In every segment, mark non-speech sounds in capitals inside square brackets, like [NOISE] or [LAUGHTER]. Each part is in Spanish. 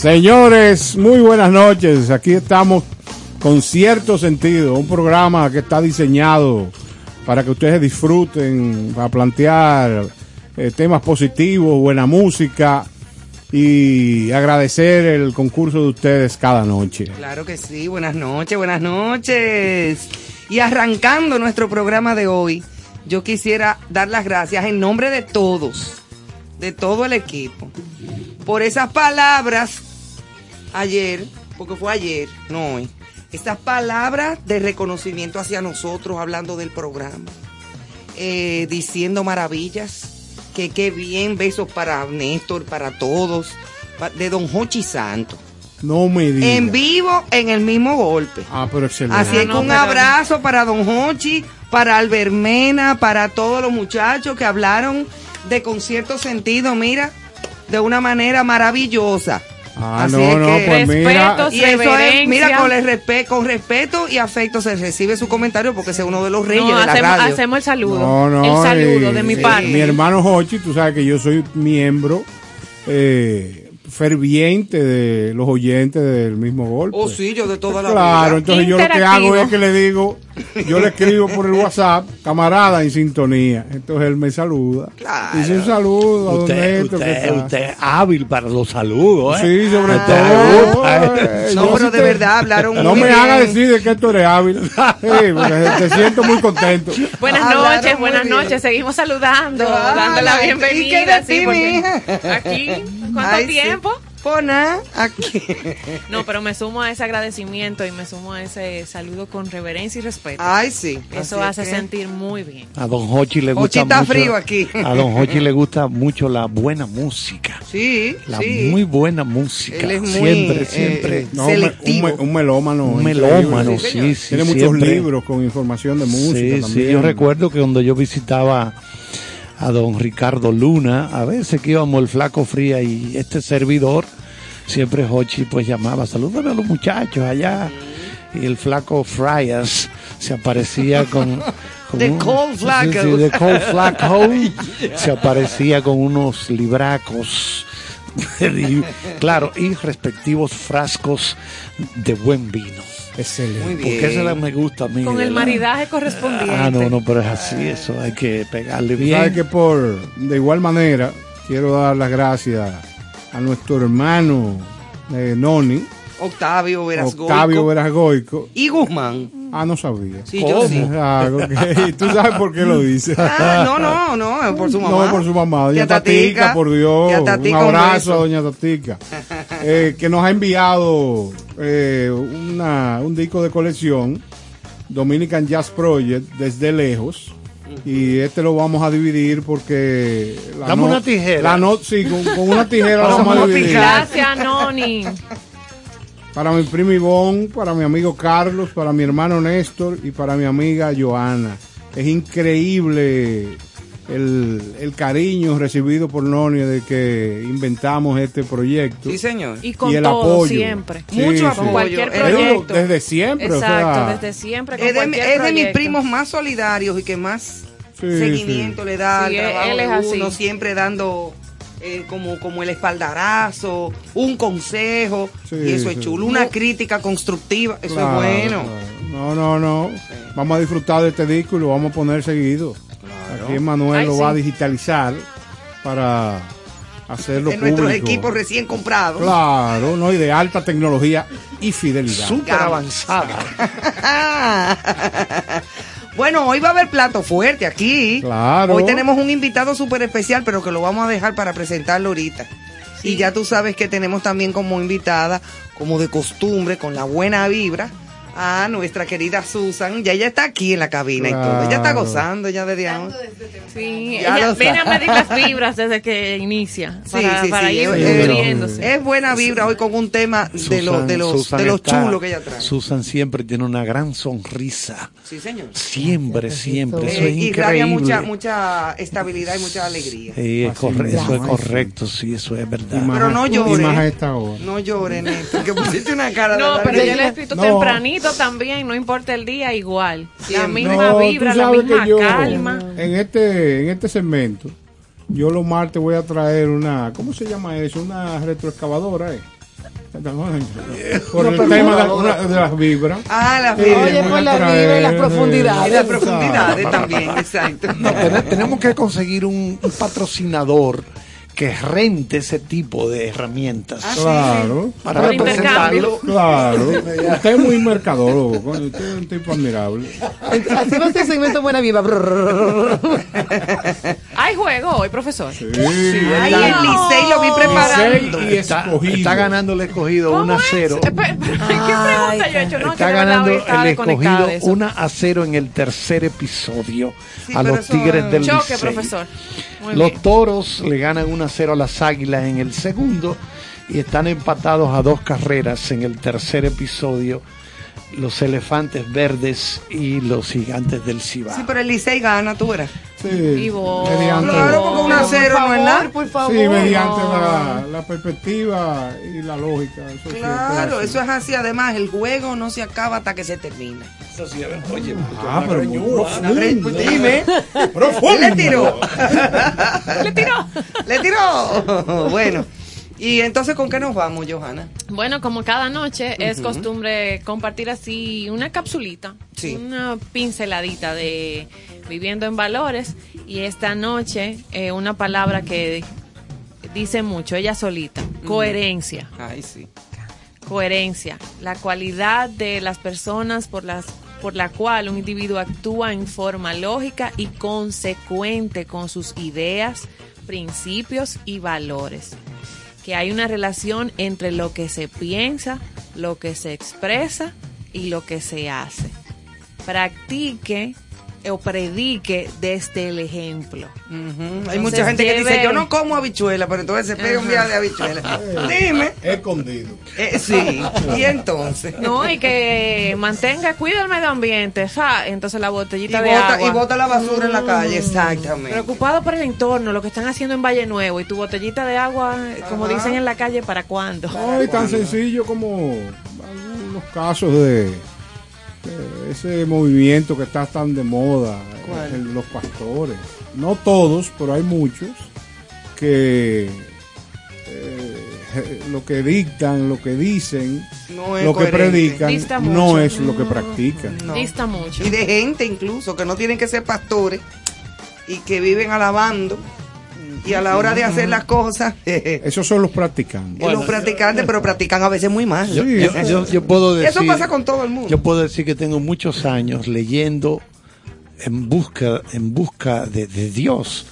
Señores, muy buenas noches. Aquí estamos con cierto sentido, un programa que está diseñado para que ustedes disfruten, para plantear eh, temas positivos, buena música y agradecer el concurso de ustedes cada noche. Claro que sí, buenas noches, buenas noches. Y arrancando nuestro programa de hoy, yo quisiera dar las gracias en nombre de todos, de todo el equipo, por esas palabras ayer, porque fue ayer, no hoy, estas palabras de reconocimiento hacia nosotros, hablando del programa, eh, diciendo maravillas, que qué bien, besos para Néstor, para todos, de Don Jochi Santo. No me digas. En vivo, en el mismo golpe. Ah, pero excelente. Así es Ah, que no, un abrazo para Don Hochi, para Albermena, para todos los muchachos que hablaron de concierto sentido, mira, de una manera maravillosa. Ah, Así no, es no, pues mira. Respeto, Y eso es, reverencia. mira, con, el respe- con respeto y afecto se recibe su comentario porque ese es uno de los reyes No, de la hacemos, radio. hacemos el saludo. No, no, el saludo y- de mi y- parte. Mi hermano Hochi, tú sabes que yo soy miembro eh, ferviente de los oyentes del mismo golpe. Oh, sí, yo de toda la Claro, vida. entonces yo lo que hago es que le digo, yo le escribo por el WhatsApp, camarada en sintonía. Entonces él me saluda. Claro. Dice un saludo a don Usted, Néstor, ¿qué usted, usted es hábil para los saludos, ¿eh? Sí, sobre Ah. todo. Eh, No, pero de te- verdad hablaron No muy me bien. haga decir de que tú eres hábil. [LAUGHS] Sí, porque te siento muy contento. Buenas Hablaron noches, buenas bien. noches. Seguimos saludando, dando la ¿y qué bienvenida. sí, aquí, ¿cuánto Ay, tiempo? Nada, aquí. No, pero me sumo a ese agradecimiento y me sumo a ese saludo con reverencia y respeto. Ay, sí. Eso Así hace que- sentir muy bien. A don Hochi le Hochi gusta está mucho. frío aquí. A don Hochi le gusta mucho la buena música. Sí, La sí. muy buena música. Él es muy, siempre, eh, siempre. No, un, me- Selectivo. un me- un melómano. un melómano, Sí, sí. Tiene muchos siempre. libros con información de música Sí, también. sí, yo recuerdo que cuando yo visitaba a don Ricardo Luna, a veces que íbamos el flaco fría y este servidor, siempre Hochi pues llamaba, salúdame a los muchachos allá. Y el flaco Fryas se aparecía con... [LAUGHS] con un- Cold Flaco. sí, the Cold Flaco. [LAUGHS] se aparecía con unos libracos. y, claro, y respectivos frascos de buen vino. Excelente. Muy bien. Porque esa la me gusta a mí. Con el la- maridaje correspondiente. Ah, no, no, pero es así, eso hay que pegarle Tú sabes bien. que por, de igual manera, quiero dar las gracias a nuestro hermano eh, Noni, Octavio Verasgoico. Octavio Verasgoico. Y Guzmán. Ah, no sabía. Sí, yo sí. Ah, [LAUGHS] ok. ¿Tú sabes por qué lo dice? Ah, no, no, no, por su mamá. No, por su mamá, doña Tatica, por Dios. Un Tatica, un abrazo a doña Tatica. Eh, que nos ha enviado eh, una, un disco de colección, Dominican Jazz Project, desde lejos. Y este lo vamos a dividir porque... la Dame una tijera. La no, sí, con, con una [LAUGHS] tijera lo Vamos a dividir. Gracias, Noni. Para mi primo Ivonne, para mi amigo Carlos, para mi hermano Néstor y para mi amiga Joana. Es increíble el, el cariño recibido por Noni de que inventamos este proyecto. Sí, señor. Y con y el todo, apoyo. siempre. Sí, Mucho sí. apoyo. Con cualquier Pero proyecto. desde siempre, o Exacto, sea, desde siempre. Con Es de, cualquier es de mis primos más solidarios y que más Sí, seguimiento le da al trabajo él de es así. uno, siempre dando eh, como, como el espaldarazo, un consejo, Sí, y eso es chulo, una crítica constructiva, eso Claro, es bueno. claro. No, no, no. Vamos a disfrutar de este disco y lo vamos a poner seguido. Aquí Manuel Ay, lo sí. va a digitalizar para hacerlo En nuestros público. equipos recién comprados. Claro, no, y de alta tecnología y fidelidad. Súper avanzada. [LAUGHS] bueno, hoy va a haber plato fuerte aquí. Claro. Hoy tenemos un invitado súper especial, pero que lo vamos a dejar para presentarlo ahorita. Y ya tú sabes que tenemos también como invitada, como de costumbre, con la buena vibra, a nuestra querida Susan. Ya ella está aquí en la cabina y todo. Ella está gozando ya desde ahora. Sí, Ya ella lo viene a medir las [LAUGHS] vibras desde que inicia. Sí, Para, sí, para sí, ir es- es- buena vibra hoy con un tema de los de los Susan de los está- chulos que ella trae. Susan siempre tiene una gran sonrisa. Sí, señor. Siempre, siempre. Eso Eh, es irradia increíble. mucha mucha estabilidad y mucha alegría. Sí, es eso es ay, correcto, sí, eso es Y verdad. más- Pero no Y llore. más a esta hora. No llores, Néstor, que pusiste una cara de No, la pero yo le he escrito No. También, no importa el día, igual. La misma No, vibra, la misma yo, calma. En este, en este segmento, yo los martes voy a traer una, ¿cómo se llama eso? Una retroexcavadora, ¿eh? Por el tema de, una- de las vibras. Ah, la Sí, vibra. Oye, voy por a la traer, vibra y las eh, profundidades. Y las profundidades también, exacto. No, tenemos que conseguir un, un patrocinador que rente ese tipo de herramientas. Ah, Claro, Para Por representarlo. claro. [LAUGHS] Usted es muy mercadólogo, coño, usted es un tipo admirable. Va este segmento Buena Viva. [LAUGHS] Hay juego hoy, profesor. Sí, Ay, el Licey lo vi preparando. Licey y Está, escogido. está ganando el escogido 1 a 0. ¿Qué pregunta yo he hecho? No, Está ganando el escogido de eso. 1 a 0 en el tercer episodio Sí, a los Tigres es- del Choque, Licey. profesor. Muy Los bien. toros le ganan 1 a 0 a las águilas en el segundo y están empatados a dos carreras en el tercer episodio los elefantes verdes y los gigantes del Cibao. Sí, pero el Licey gana, tú verás. Sí, Y vos. mediante, Claro, porque un a cero no es nada. por favor. sí, mediante la, la perspectiva y la lógica. Eso Claro, así. eso es así. Además, el juego no se acaba hasta que se termina. Eso sí, oye, Ah, pero pues, dime. [LAUGHS] Profundo. [LAUGHS] Le tiró. Le tiró. Le [LAUGHS] tiró. Bueno. Y entonces, ¿con qué nos vamos, Johanna? Bueno, como cada noche es costumbre compartir así una capsulita, Sí. una pinceladita de viviendo en valores y esta noche eh, una palabra que dice mucho, ella solita, coherencia. Ay, sí. coherencia, la cualidad de las personas por las por la cual un individuo actúa en forma lógica y consecuente con sus ideas, principios y valores. Que hay una relación entre lo que se piensa, lo que se expresa y lo que se hace. Practique o predique desde el ejemplo. Hay Entonces, mucha gente que dice, yo no como habichuela, pero entonces se pega un día de habichuela. [LAUGHS] Dime. Escondido. Eh, sí. [LAUGHS] Y entonces. No, y que mantenga, cuida el medio ambiente, ¿sabes? Entonces la Y botellita de bota, agua. y bota la basura en la calle, exactamente. Preocupado por el entorno, lo que están haciendo en Valle Nuevo y tu botellita de agua, como Ajá. dicen en la calle, ¿para cuándo? No, y tan sencillo como algunos casos de, de ese movimiento que está tan de moda, los pastores. No todos, pero hay muchos que eh, lo que dictan, lo que dicen, No es lo que predican, Dista no mucho. es lo que practican. No. Dista mucho. Y de gente incluso, que no tienen que ser pastores y que viven alabando. Y a la hora de hacer las cosas, [LAUGHS] Esos son los practicantes. los practicantes, pero practican a veces muy mal. Yo, Sí, yo- yo- yo puedo decir, Eso pasa con todo el mundo. Yo puedo decir que tengo muchos años leyendo en busca, en busca de, de Dios.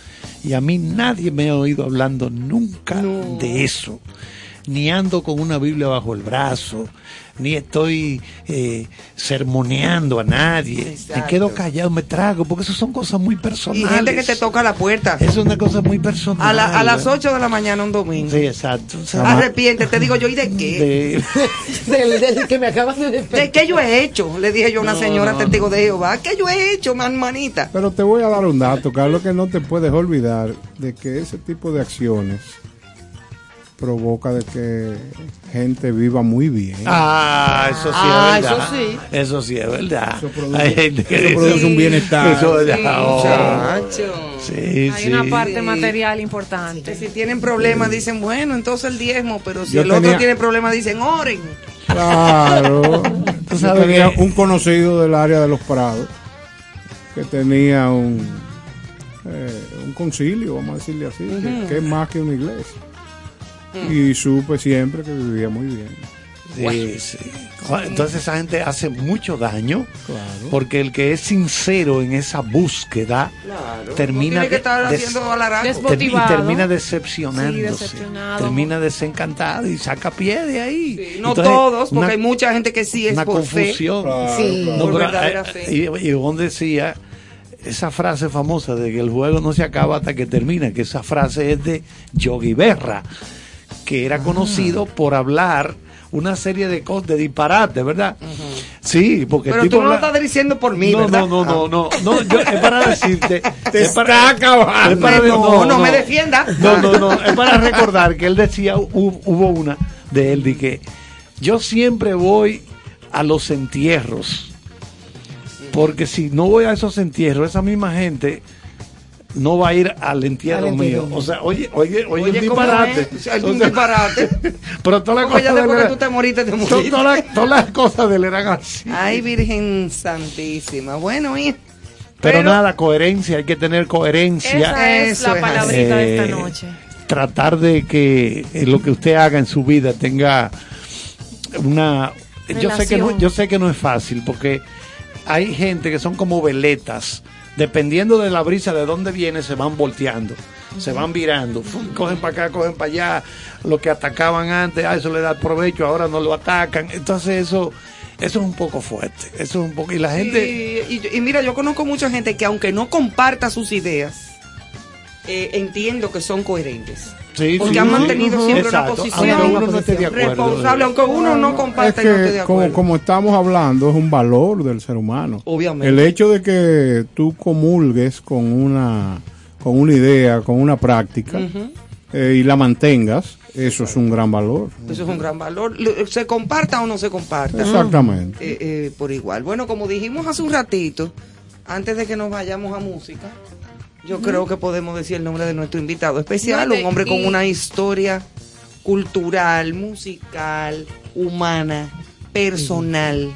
Y a mí nadie me ha oído hablando nunca de eso. Ni ando con una Biblia bajo el brazo, ni estoy eh, sermoneando a nadie. Me Exacto. quedo callado, me trago, porque eso son cosas muy y personales. gente que te toca la puerta Eso es una cosa muy personal. a, la- a las ¿verdad? 8 de la mañana un domingo. Sí, exacto. O sea, Arrepiente, te digo yo, ¿y de qué? [LAUGHS] de- [LAUGHS] Del, del que me acabas de despedir. ¿De qué yo he hecho? Le dije yo a una No, señora no, testigo de Jehová. ¿Qué yo he hecho, man, manita? Pero te voy a dar un dato, Carlos, que no te puedes olvidar de que ese tipo de acciones provoca de que gente viva muy bien. Ah, eso sí Ah, es verdad. eso sí. Eso sí es verdad. Eso produce- Hay gente que eso dice- produce un bienestar. Eso es verdad. Oh, sí, Hay sí. una parte Sí. material importante. si tienen problemas dicen, bueno, entonces el diezmo, pero si Yo el otro tiene problemas dicen, oren. Claro. [LAUGHS] Sabes tenía que- un conocido del área de los Prados que tenía un, eh, un concilio, vamos a decirle así, que, que es más que una iglesia. Y supe siempre que vivía muy bien. Sí, sí. Entonces esa gente hace mucho daño Claro. porque el que es sincero en esa búsqueda Claro. termina no que des- termina decepcionándose, Sí, termina desencantado y saca pie de ahí. Sí, no Entonces, todos, porque una- hay mucha gente que sí es una por fe. confusión. Sí. No, Por pero, verdadera eh, fe. y, y Ivonne decía esa frase famosa de que el juego no se acaba hasta que termina, que esa frase es de Yogi Berra, que Ah. era conocido por hablar una serie de cosas, de disparates, ¿verdad? Sí, porque Pero el tipo tú no lo estás diciendo por mí, no, ¿verdad? no, no, no, no, no, yo- es para decirte. [LAUGHS] Te es para, está es para- No, no me defienda. No, no, no, es para recordar que él decía, hu- hubo una de él, de que yo siempre voy a los entierros, porque si no voy a esos entierros, esa misma gente no va a ir al entierro, Al entierro mío. O sea, oye, oye, oye, Oye, ¿cómo disparate. es? Es un disparate. [LAUGHS] Pero todas las cosas de que tú te moriste, te [LAUGHS] moriste. todas las- todas las cosas de él eran así. Ay, Virgen Santísima. Bueno, y... Pero, nada, coherencia, hay que tener coherencia. Esa es Eso la es palabrita de Eh, esta noche. tratar de que eh, lo que usted haga en su vida tenga una yo sé que no, yo sé que no es fácil porque hay gente que son como veletas dependiendo de la brisa de dónde viene se van volteando se van virando fum, cogen para acá cogen para allá lo que atacaban antes a eso le da provecho ahora no lo atacan entonces eso eso es un poco fuerte eso es un poco y la gente Y, y- y mira, yo conozco mucha gente que aunque no comparta sus ideas, eh, entiendo que son coherentes. Sí, porque sí, han sí. mantenido siempre Exacto, una posición aunque uno no esté de acuerdo. responsable, aunque uno no Es comparta y no esté de que acuerdo. como, como estamos hablando es un valor del ser humano. Obviamente. El hecho de que tú comulgues con una con una idea, con una práctica eh, y la mantengas, eso es un gran valor. Eso es un gran valor. Lo- Se comparta o no se comparta. Exactamente. Eh, eh, por igual. Bueno, como dijimos hace un ratito, antes de que nos vayamos a música, yo creo que podemos decir el nombre de nuestro invitado especial, No, de- un hombre con y- una historia cultural, musical, humana, personal.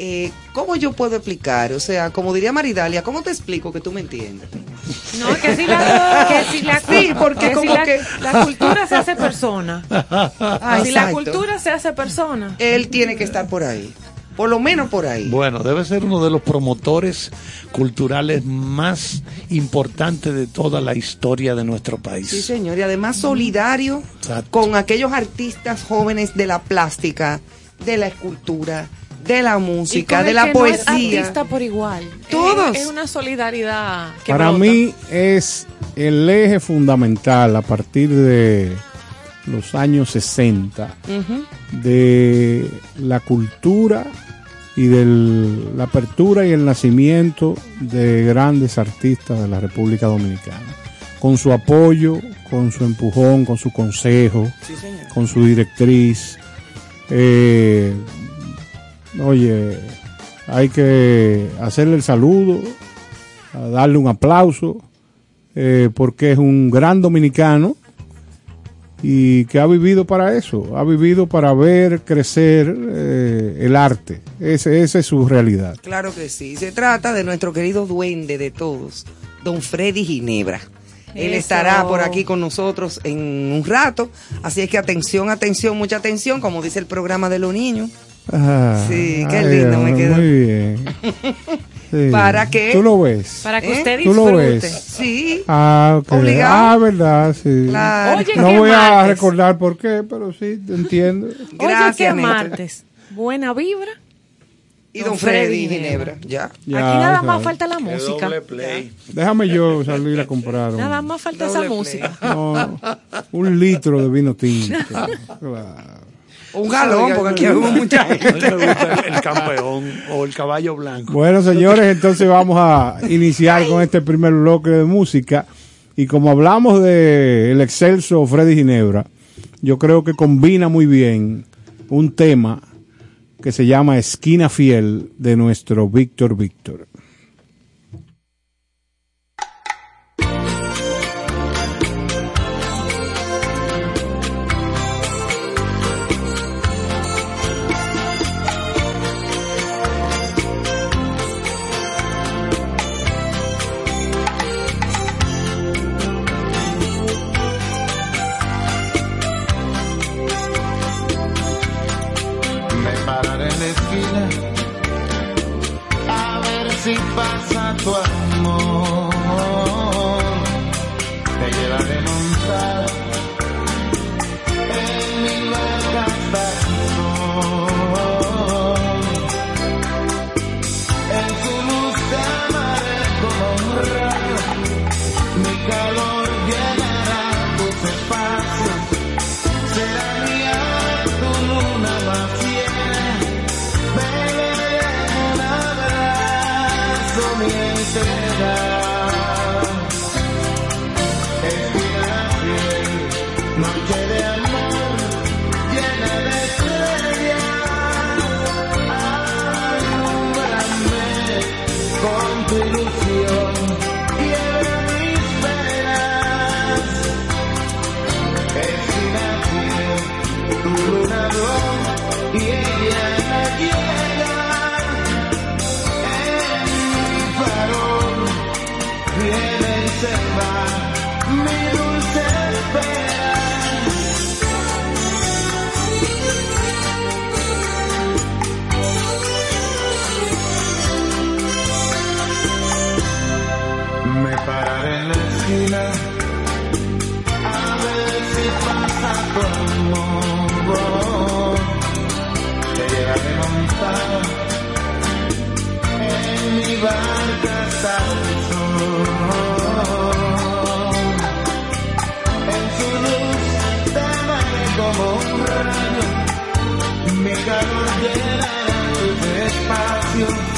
Eh, ¿Cómo yo puedo explicar? O sea, como diría Maridalia, ¿cómo te explico que tú me entiendas? No, que si la, que si la, Sí, porque que como si la, que- la cultura se hace persona. [LAUGHS] Ah, si la cultura se hace persona. Él tiene que estar por ahí. Por lo menos por ahí. Bueno, debe ser uno de los promotores culturales más importantes de toda la historia de nuestro país. Sí, señor, y además solidario Exacto. con aquellos artistas jóvenes de la plástica, de la escultura, de la música, de la que no es poesía. artista por igual. Todos. Es, es una solidaridad que Para brota. mí es el eje fundamental a partir de los años 60 Ujú. de la cultura y de la apertura y el nacimiento de grandes artistas de la República Dominicana. Con su apoyo, con su empujón, con su consejo, Sí, con su directriz. Eh, oye, hay que hacerle el saludo, darle un aplauso, eh, porque es un gran dominicano y que ha vivido para eso, ha vivido para ver crecer eh, el arte. Ese- esa es su realidad. Claro que sí. Se trata de nuestro querido duende de todos, don Freddy Ginebra. Él Eso. estará por aquí con nosotros en un rato. Así es que atención, atención, mucha atención, como dice el programa de los niños. Ah, Sí, qué ay, lindo me quedó. Muy bien. [LAUGHS] Sí. ¿Para qué? Tú lo ves. Para que ¿Eh? usted Tú lo disfrute. ves. Sí, Ah, ok. Obligado. Ah, verdad, sí. claro. Oye, no qué voy a martes. recordar por qué, pero sí, te entiendo. [LAUGHS] Oye, Gracias, qué Néstor. martes. Buena vibra. Y don Freddy Ginebra. Ya. Ya, Aquí nada más falta la música. Déjame yo salir a comprar un, Nada más falta Doble esa play. música. no, un litro de vino tinto. [LAUGHS] Claro. Un galón, porque aquí hay [LAUGHS] mucha gente. el campeón o el caballo blanco. Bueno, señores, entonces vamos a iniciar con este primer bloque de música. Y como hablamos de el excelso Freddy Ginebra, yo creo que combina muy bien un tema que se llama Esquina Fiel de nuestro Víctor Víctor. Fiel, barcas al sol. En su luz tan como un rayo, mi calor llena el espacio.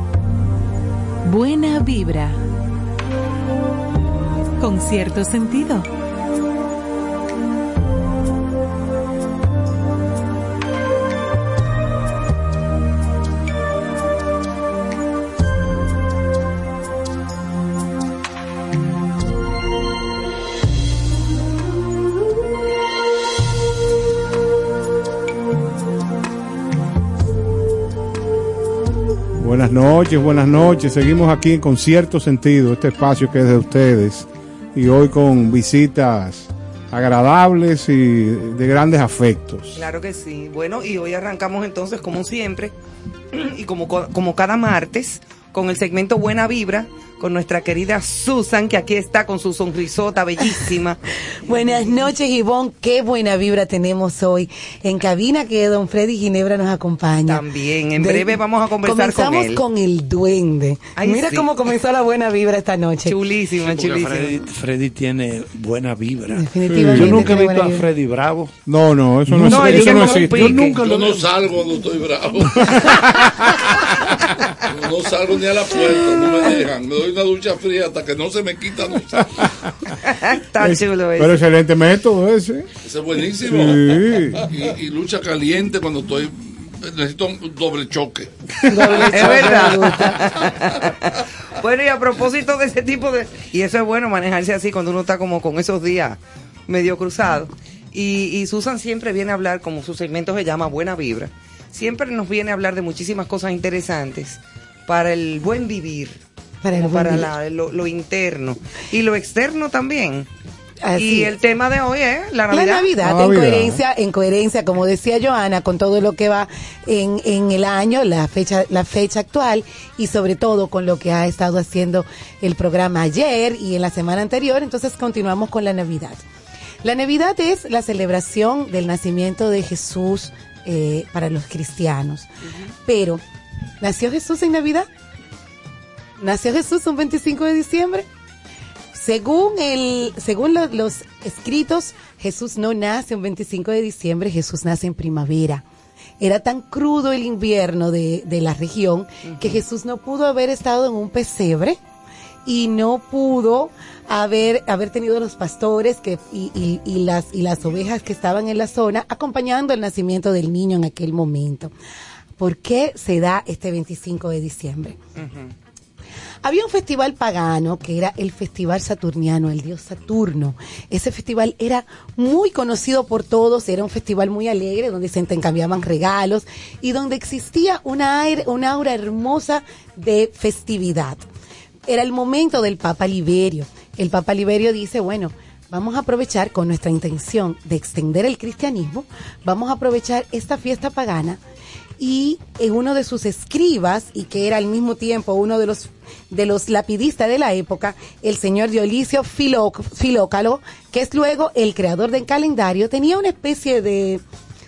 Buena Vibra. Con cierto sentido. Buenas noches, buenas noches. Seguimos aquí con cierto sentido, este espacio que es de ustedes. Y hoy con visitas agradables y de grandes afectos. Claro que sí. Bueno, y hoy arrancamos entonces, como siempre, [CLEARS THROAT] y como, co- como cada martes, con el segmento Buena Vibra, con nuestra querida Susan, que aquí está con su sonrisota bellísima. [LAUGHS] Buenas noches, Ivonne. Qué buena vibra tenemos hoy. En cabina que don Freddy Ginebra nos acompaña. También, en breve vamos a conversar con Comenzamos él. con el duende. Ay, Mira sí. cómo comenzó la buena vibra esta noche. Chulísima, chulísima. Freddy, Freddy tiene buena vibra. Definitivamente Yo nunca he visto a. Freddy Bravo. No, no, eso no, No, es- eso no existe. Yo nunca lo Yo no salgo cuando estoy bravo. [LAUGHS] No salgo ni a la puerta, no me dejan. Me doy una ducha fría hasta que no se me quita. No. Está [LAUGHS] Es- chulo eso. Pero excelente método ese. Ese es buenísimo. Sí. Y, y lucha caliente cuando estoy. Necesito un doble choque. es [LAUGHS] verdad. bueno, y a propósito de ese tipo de... Y eso es bueno, manejarse así cuando uno está como con esos días medio cruzados. Y, y Susan siempre viene a hablar, como su segmento se llama Buena Vibra, siempre nos viene a hablar de muchísimas cosas interesantes para el buen vivir, Para el buen para vivir. la- lo, lo interno y lo externo también. Así y es. el tema de hoy es la La Navidad. Navidad, Navidad. en coherencia, en coherencia, como decía Joana, con todo lo que va en, en el año, la fecha, la fecha actual, y sobre todo con lo que ha estado haciendo el programa ayer y en la semana anterior, entonces continuamos con la Navidad. La Navidad es la celebración del nacimiento de Jesús eh, para los cristianos. Pero, ¿nació Jesús en Navidad? ¿Nació Jesús un 25 de diciembre? Según el, según lo- los escritos, Jesús no nace un 25 de diciembre, Jesús nace en primavera. Era tan crudo el invierno de, de la región que Jesús no pudo haber estado en un pesebre y no pudo haber, haber tenido los pastores que, y, y- y las, y las ovejas que estaban en la zona acompañando el nacimiento del niño en aquel momento. ¿Por qué se da este 25 de diciembre? Había un festival pagano que era el Festival Saturniano, el dios Saturno. Ese festival era muy conocido por todos, era un festival muy alegre donde se intercambiaban regalos y donde existía una, aire- una aura hermosa de festividad. Era el momento del Papa Liberio. El Papa Liberio dice, bueno, vamos a aprovechar con nuestra intención de extender el cristianismo, vamos a aprovechar esta fiesta pagana y en uno de sus escribas, y que era al mismo tiempo uno de los, de los lapidistas de la época, el señor Dionisio Filó- Filócalo, que es luego el creador del calendario, tenía una especie de,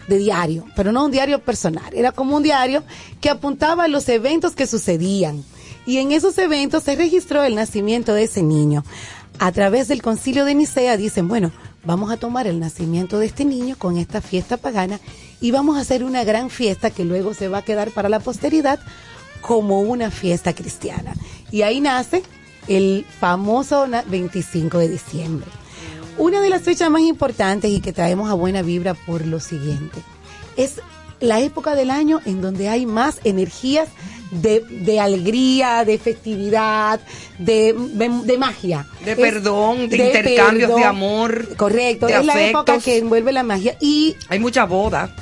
de diario, pero no un diario personal, era como un diario que apuntaba a los eventos que sucedían. Y en esos eventos se registró el nacimiento de ese niño. A través del concilio de Nicea dicen, bueno, vamos a tomar el nacimiento de este niño con esta fiesta pagana y vamos a hacer una gran fiesta que luego se va a quedar para la posteridad como una fiesta cristiana. Y ahí nace el famoso na- 25 de diciembre. Una de las fechas más importantes y que traemos a buena vibra por lo siguiente, es la época del año en donde hay más energías de, de alegría, de festividad, de, de, de magia. De Es- perdón, de intercambios de amor, Correcto, es la época que envuelve la magia. Y Hay mucha boda.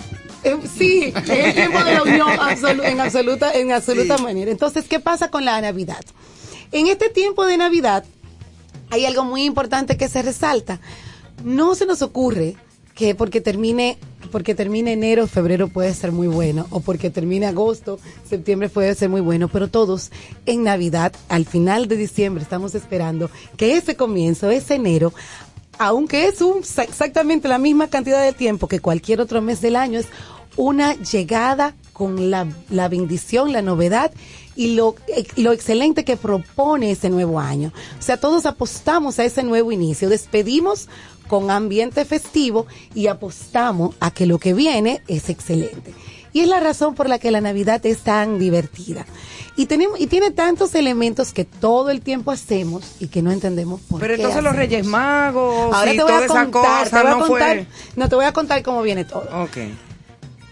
Eh, sí, es el tiempo de la unión absolu- en absoluta, en absoluta Sí. manera. Entonces, ¿qué pasa con la Navidad? En este tiempo de Navidad hay algo muy importante que se resalta. No se nos ocurre que porque termine porque termine enero, febrero puede ser muy bueno, o porque termine agosto, septiembre puede ser muy bueno, pero todos en Navidad, al final de diciembre, estamos esperando que ese comienzo, ese enero, aunque es un, exactamente la misma cantidad de tiempo que cualquier otro mes del año, es una llegada con la, la bendición, la novedad y lo, lo excelente que propone ese nuevo año. O sea, todos apostamos a ese nuevo inicio, despedimos con ambiente festivo y apostamos a que lo que viene es excelente. Y es la razón por la que la Navidad es tan divertida. Y, tenemos, y tiene tantos elementos que todo el tiempo hacemos y que no entendemos por Pero qué. entonces los hacemos. Reyes Magos Ahora y te voy toda a esa contar, te voy a no contar, fue. no te voy a contar cómo viene todo. Ok.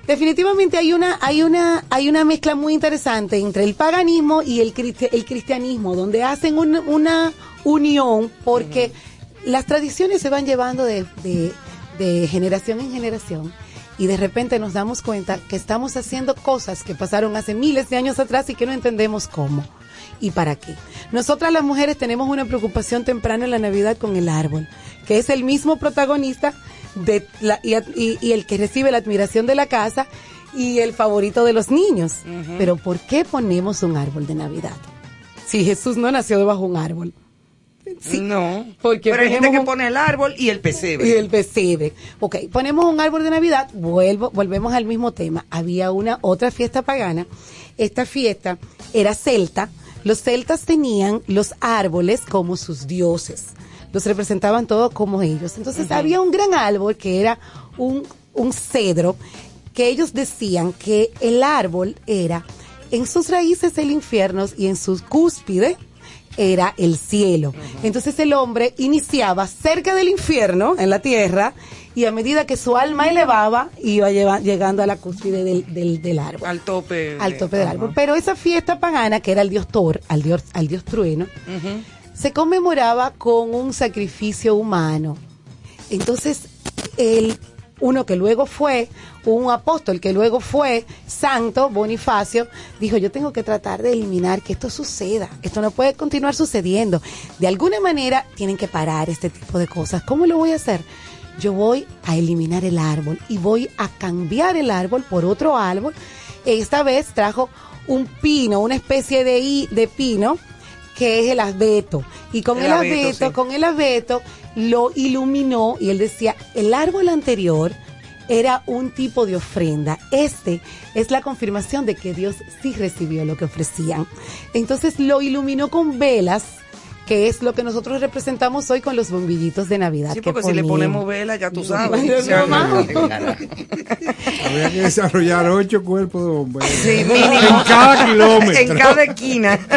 Definitivamente hay una, hay una, hay una mezcla muy interesante entre el paganismo y el, cristi- el cristianismo, donde hacen una, una unión porque las tradiciones se van llevando de, de- de generación en generación y de repente nos damos cuenta que estamos haciendo cosas que pasaron hace miles de años atrás y que no entendemos cómo y para qué. Nosotras las mujeres tenemos una preocupación temprana en la Navidad con el árbol, que es el mismo protagonista de la- y, y- y el que recibe la admiración de la casa y el favorito de los niños. Pero ¿por qué ponemos un árbol de Navidad? Si Jesús no nació debajo de un árbol. Sí. No. Porque Pero hay gente que un- pone el árbol y el pesebre. y el pesebre. Ok, ponemos un árbol de Navidad, vuelvo, volvemos al mismo tema. Había una otra fiesta pagana. Esta fiesta era celta. Los celtas tenían los árboles como sus dioses. Los representaban todos como ellos. Entonces había un gran árbol que era un, un cedro que ellos decían que el árbol era en sus raíces el infierno y en sus cúspide era el cielo. Entonces el hombre iniciaba cerca del infierno, en la tierra, y a medida que su alma elevaba, iba lleva- llegando a la cúspide del, del, del árbol. Al tope. Al tope del árbol. Pero esa fiesta pagana, que era el dios Thor, al dios, al dios trueno, se conmemoraba con un sacrificio humano. Entonces, el, uno que luego fue un apóstol, que luego fue santo, Bonifacio, dijo, yo tengo que tratar de eliminar que esto suceda. Esto no puede continuar sucediendo. De alguna manera tienen que parar este tipo de cosas. ¿Cómo lo voy a hacer? Yo voy a eliminar el árbol y voy a cambiar el árbol por otro árbol. Esta vez trajo un pino, una especie de, de pino, que es el abeto. Y con El el, abeto, abeto, sí. con el abeto lo iluminó y él decía, el árbol anterior era un tipo de ofrenda. Este es la confirmación de que Dios sí recibió lo que ofrecían. Entonces lo iluminó con velas, que es lo que nosotros representamos hoy con los bombillitos de Navidad. Sí, que porque si le ponemos vela, ya tú sabes. Habría que desarrollar ocho cuerpos de bomberos. Sí, mínimo. [LAUGHS] En cada kilómetro. En cada esquina. [LAUGHS]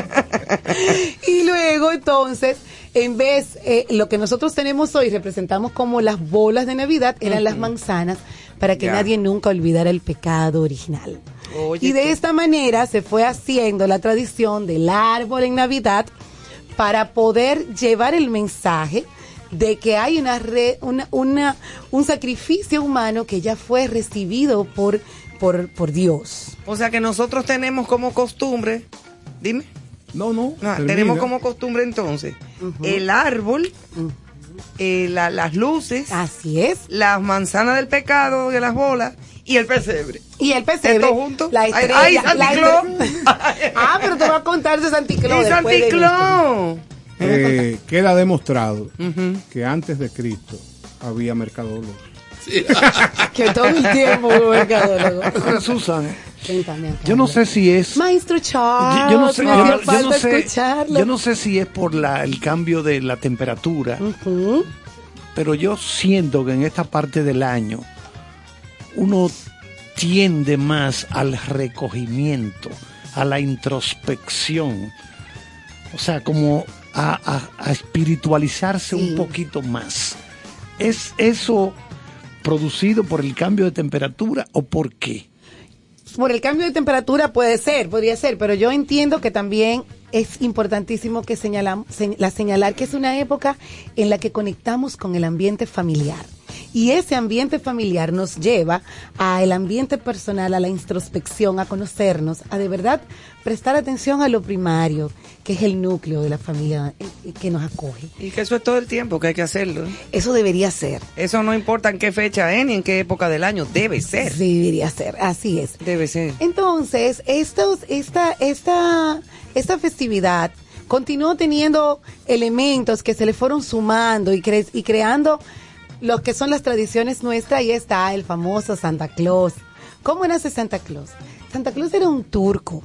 Y luego entonces, en vez, eh, lo que nosotros tenemos hoy, representamos como las bolas de Navidad, eran las manzanas, para que Ya. nadie nunca olvidara el pecado original. Oye, y de tú. esta manera se fue haciendo la tradición del árbol en Navidad para poder llevar el mensaje de que hay una, re- una, una- un sacrificio humano que ya fue recibido por, por, por Dios. O sea que nosotros tenemos como costumbre, dime. No, no. No, termina. tenemos como costumbre entonces el árbol, eh, la- las luces, Así es. las manzanas del pecado de las bolas y el pesebre. Y el pesebre. ¿Todo junto? La estrella. ay, [LAUGHS] ah, pero te voy a contar de Santi Claus ¡Y después de! Eh, queda demostrado que antes de Cristo había mercadólogos. [LAUGHS] Que todo el tiempo mercadólogo. Susan, Cuéntame acá. yo no sé si es Maestro Charles. yo no sé, yo yo no sé- yo no sé si es por la, el cambio de la temperatura, pero yo siento que en esta parte del año uno tiende más al recogimiento, a la introspección, o sea, como a, a- a espiritualizarse Sí. un poquito más. ¿Es eso producido por el cambio de temperatura o por qué? por el cambio de temperatura puede ser, podría ser, pero yo entiendo que también es importantísimo que señalam- se- la señalar que es una época en la que conectamos con el ambiente familiar. Y ese ambiente familiar nos lleva al ambiente personal, a la introspección, a conocernos, a de verdad prestar atención a lo primario, que es el núcleo de la familia eh, que nos acoge. Y que eso es todo el tiempo que hay que hacerlo. Eso debería ser. Eso no importa en qué fecha es ni en qué época del año, debe ser. Sí, debería ser, así es. Debe ser. Entonces, estos, esta, esta, esta festividad continuó teniendo elementos que se le fueron sumando y, cre- y creando lo que son las tradiciones nuestras. Y está el famoso Santa Claus. ¿Cómo nace Santa Claus? Santa Claus era un turco.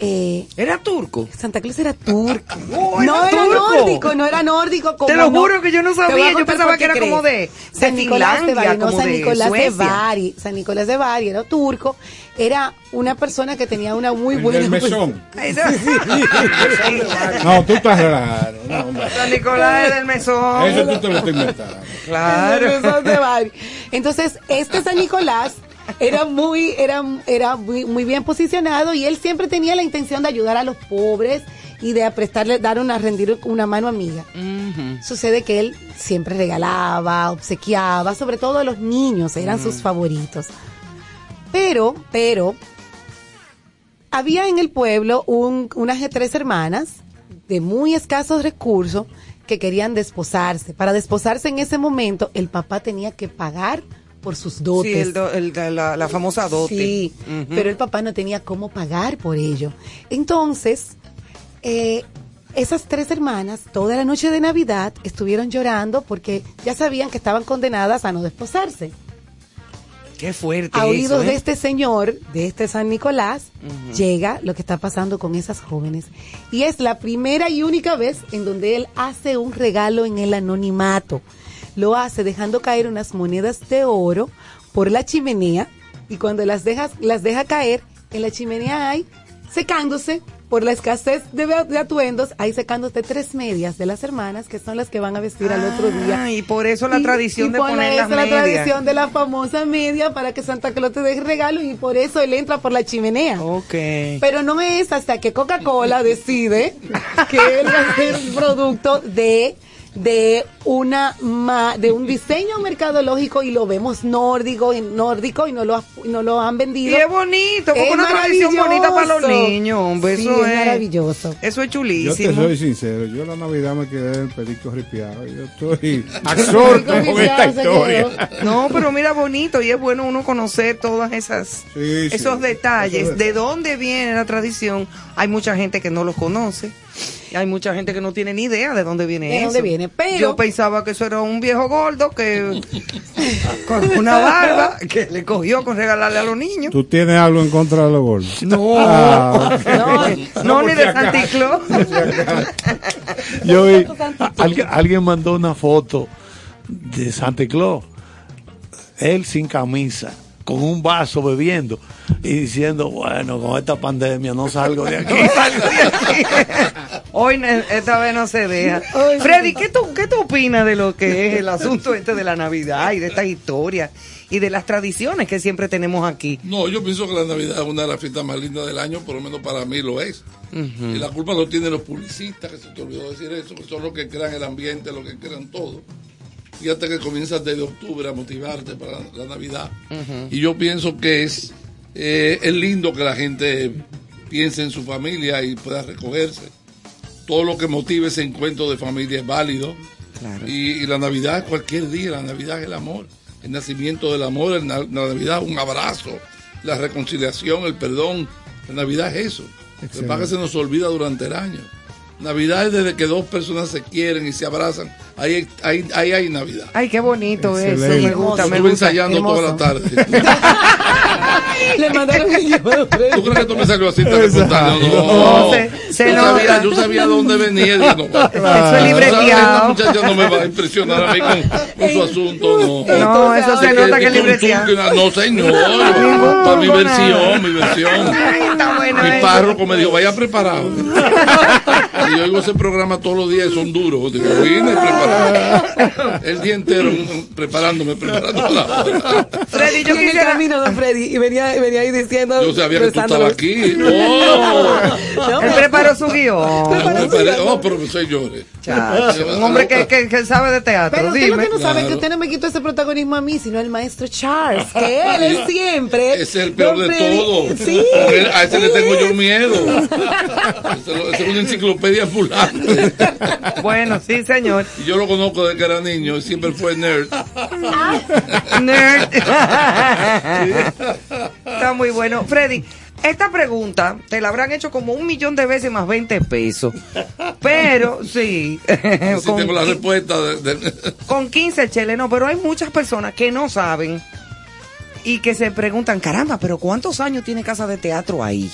Eh, ¿Era turco? Santa Claus era turco. Oh, [LAUGHS] no era era turco. nórdico, no era nórdico. Como Te lo no- juro que yo no sabía, yo pensaba que era como crees. de- de San Nicolás de Bari, no, como San de Nicolás de Suecia. Bari. San Nicolás de Bari era turco, era una persona que tenía una muy buena... El mesón. [LAUGHS] [LAUGHS] No, tú estás raro. No. San Nicolás del Mesón. Eso tú te lo estás inventando. Claro. El mesón de Bari. Entonces, este San Nicolás era muy, era, era muy, muy bien posicionado y él siempre tenía la intención de ayudar a los pobres y de prestarle, dar una, rendir una mano amiga. Sucede que él siempre regalaba, obsequiaba, sobre todo a los niños, eran sus favoritos. Pero, pero, había en el pueblo un- unas tres hermanas de muy escasos recursos que querían desposarse. Para desposarse en ese momento, el papá tenía que pagar por sus dotes. Sí, el do- el de la, la famosa dote. Sí, pero el papá no tenía cómo pagar por ello. Entonces, eh, esas tres hermanas, toda la noche de Navidad, estuvieron llorando porque ya sabían que estaban condenadas a no desposarse. Qué fuerte A oídos eso, ¿eh? de este señor, de este San Nicolás, llega lo que está pasando con esas jóvenes. Y es la primera y única vez en donde él hace un regalo en el anonimato. Lo hace dejando caer unas monedas de oro por la chimenea y cuando las dejas, las deja caer, en la chimenea hay secándose por la escasez de, de atuendos, hay secándose tres medias de las hermanas que son las que van a vestir al otro día. Ah, y por eso la Y- tradición y de por poner eso las la medias. tradición de la famosa media para que Santa Claus te deje regalo y por eso él entra por la chimenea. Ok. Pero no es hasta que Coca-Cola decide que él va a ser un producto de de una ma- de un diseño mercadológico y lo vemos nórdico y nórdico y no lo ha- no lo han Y vendido. es bonito, Es una tradición bonita para los niños, hombre. Sí, eso es es, maravilloso. Eso es Yo chulísimo. te soy sincero, yo la Navidad me quedé en perico ripiado. Yo estoy [LAUGHS] absorto con esta historia. No, pero mira bonito y es bueno uno conocer todas esas Sí, sí. esos detalles, es de dónde viene la tradición. Hay mucha gente que no los conoce. Y hay mucha gente que no tiene ni idea de dónde viene De eso. dónde viene, pero- yo pensaba que eso era un viejo gordo que [LAUGHS] con una barba que le cogió con regalarle a los niños. ¿Tú tienes algo en contra de los gordos? No, Ah, no, no, ni de acaso. Santi Claus. Yo vi, alguien, alguien mandó una foto de Santa Claus, él sin camisa, con un vaso bebiendo y diciendo, bueno, con esta pandemia no salgo de aquí. [LAUGHS] Hoy esta vez no se deja. Freddy, ¿qué tú, ¿qué tú opinas de lo que es el asunto este de la Navidad y de estas historias y de las tradiciones que siempre tenemos aquí? No, yo pienso que la Navidad es una de las fiestas más lindas del año, por lo menos para mí lo es. Y la culpa lo tienen los publicistas, que se te olvidó decir eso, que son los que crean el ambiente, los que crean todo. Fíjate que comienzas desde octubre a motivarte para la Navidad. Y yo pienso que es, eh, es lindo que la gente piense en su familia y pueda recogerse. Todo lo que motive ese encuentro de familia es válido. Y, y la Navidad es cualquier día, la Navidad es el amor, el nacimiento del amor, el na- la Navidad es un abrazo, la reconciliación, el perdón. La Navidad es eso. Lo que se nos olvida durante el año. Navidad es desde que dos personas se quieren y se abrazan. Ahí, ahí, ahí hay Navidad. Ay, qué bonito eso, Excelente. me gusta, me Estuve gusta. ensayando toda la Hermoso. tarde. [LAUGHS] Le mandaron el. ¿Tú crees que esto me salió así tan espontáneo? No, No, se- se yo, nota. sabía, yo sabía dónde venía. y no, [LAUGHS] Eso es libreteado. Esta muchacha no me va a impresionar a mí con, con su asunto. No, No, eso se nota que es libreteado. tú, No, señor. Para mi versión, nada. mi versión. Ay, está bueno Mi eso. párroco me dijo, vaya preparado. [LAUGHS] Y yo oigo ese programa todos los días y son duros. Digo, vine preparado. El día entero preparándome, preparando la hora. Freddy, yo en el quisiera. camino, don Freddy, y venía, y venía ahí diciendo. Yo sabía que tú estabas aquí. ¡Oh! [LAUGHS] No, Él preparó su guion. Me preparé- Oh, profesor Llores. Un hombre que, que, que sabe de teatro, Pero usted lo dime. que no sabe es que usted no me quitó ese protagonismo a mí, sino el maestro Charles, que [LAUGHS] él es siempre. Ese es el peor don de Freddy. todo. Sí. A ese le tengo yo miedo. Es una enciclopedia ambulante. Bueno, sí, señor. Y yo lo conozco desde que era niño y siempre fue nerd. Nerd. Está muy bueno. Freddy, esta pregunta te la habrán hecho como un millón de veces más 20 pesos. Pero sí. Así con, tengo la respuesta. de- de- con 15 cheles, no, pero hay muchas personas que no saben y que se preguntan, caramba, pero ¿cuántos años tiene Casa de Teatro ahí?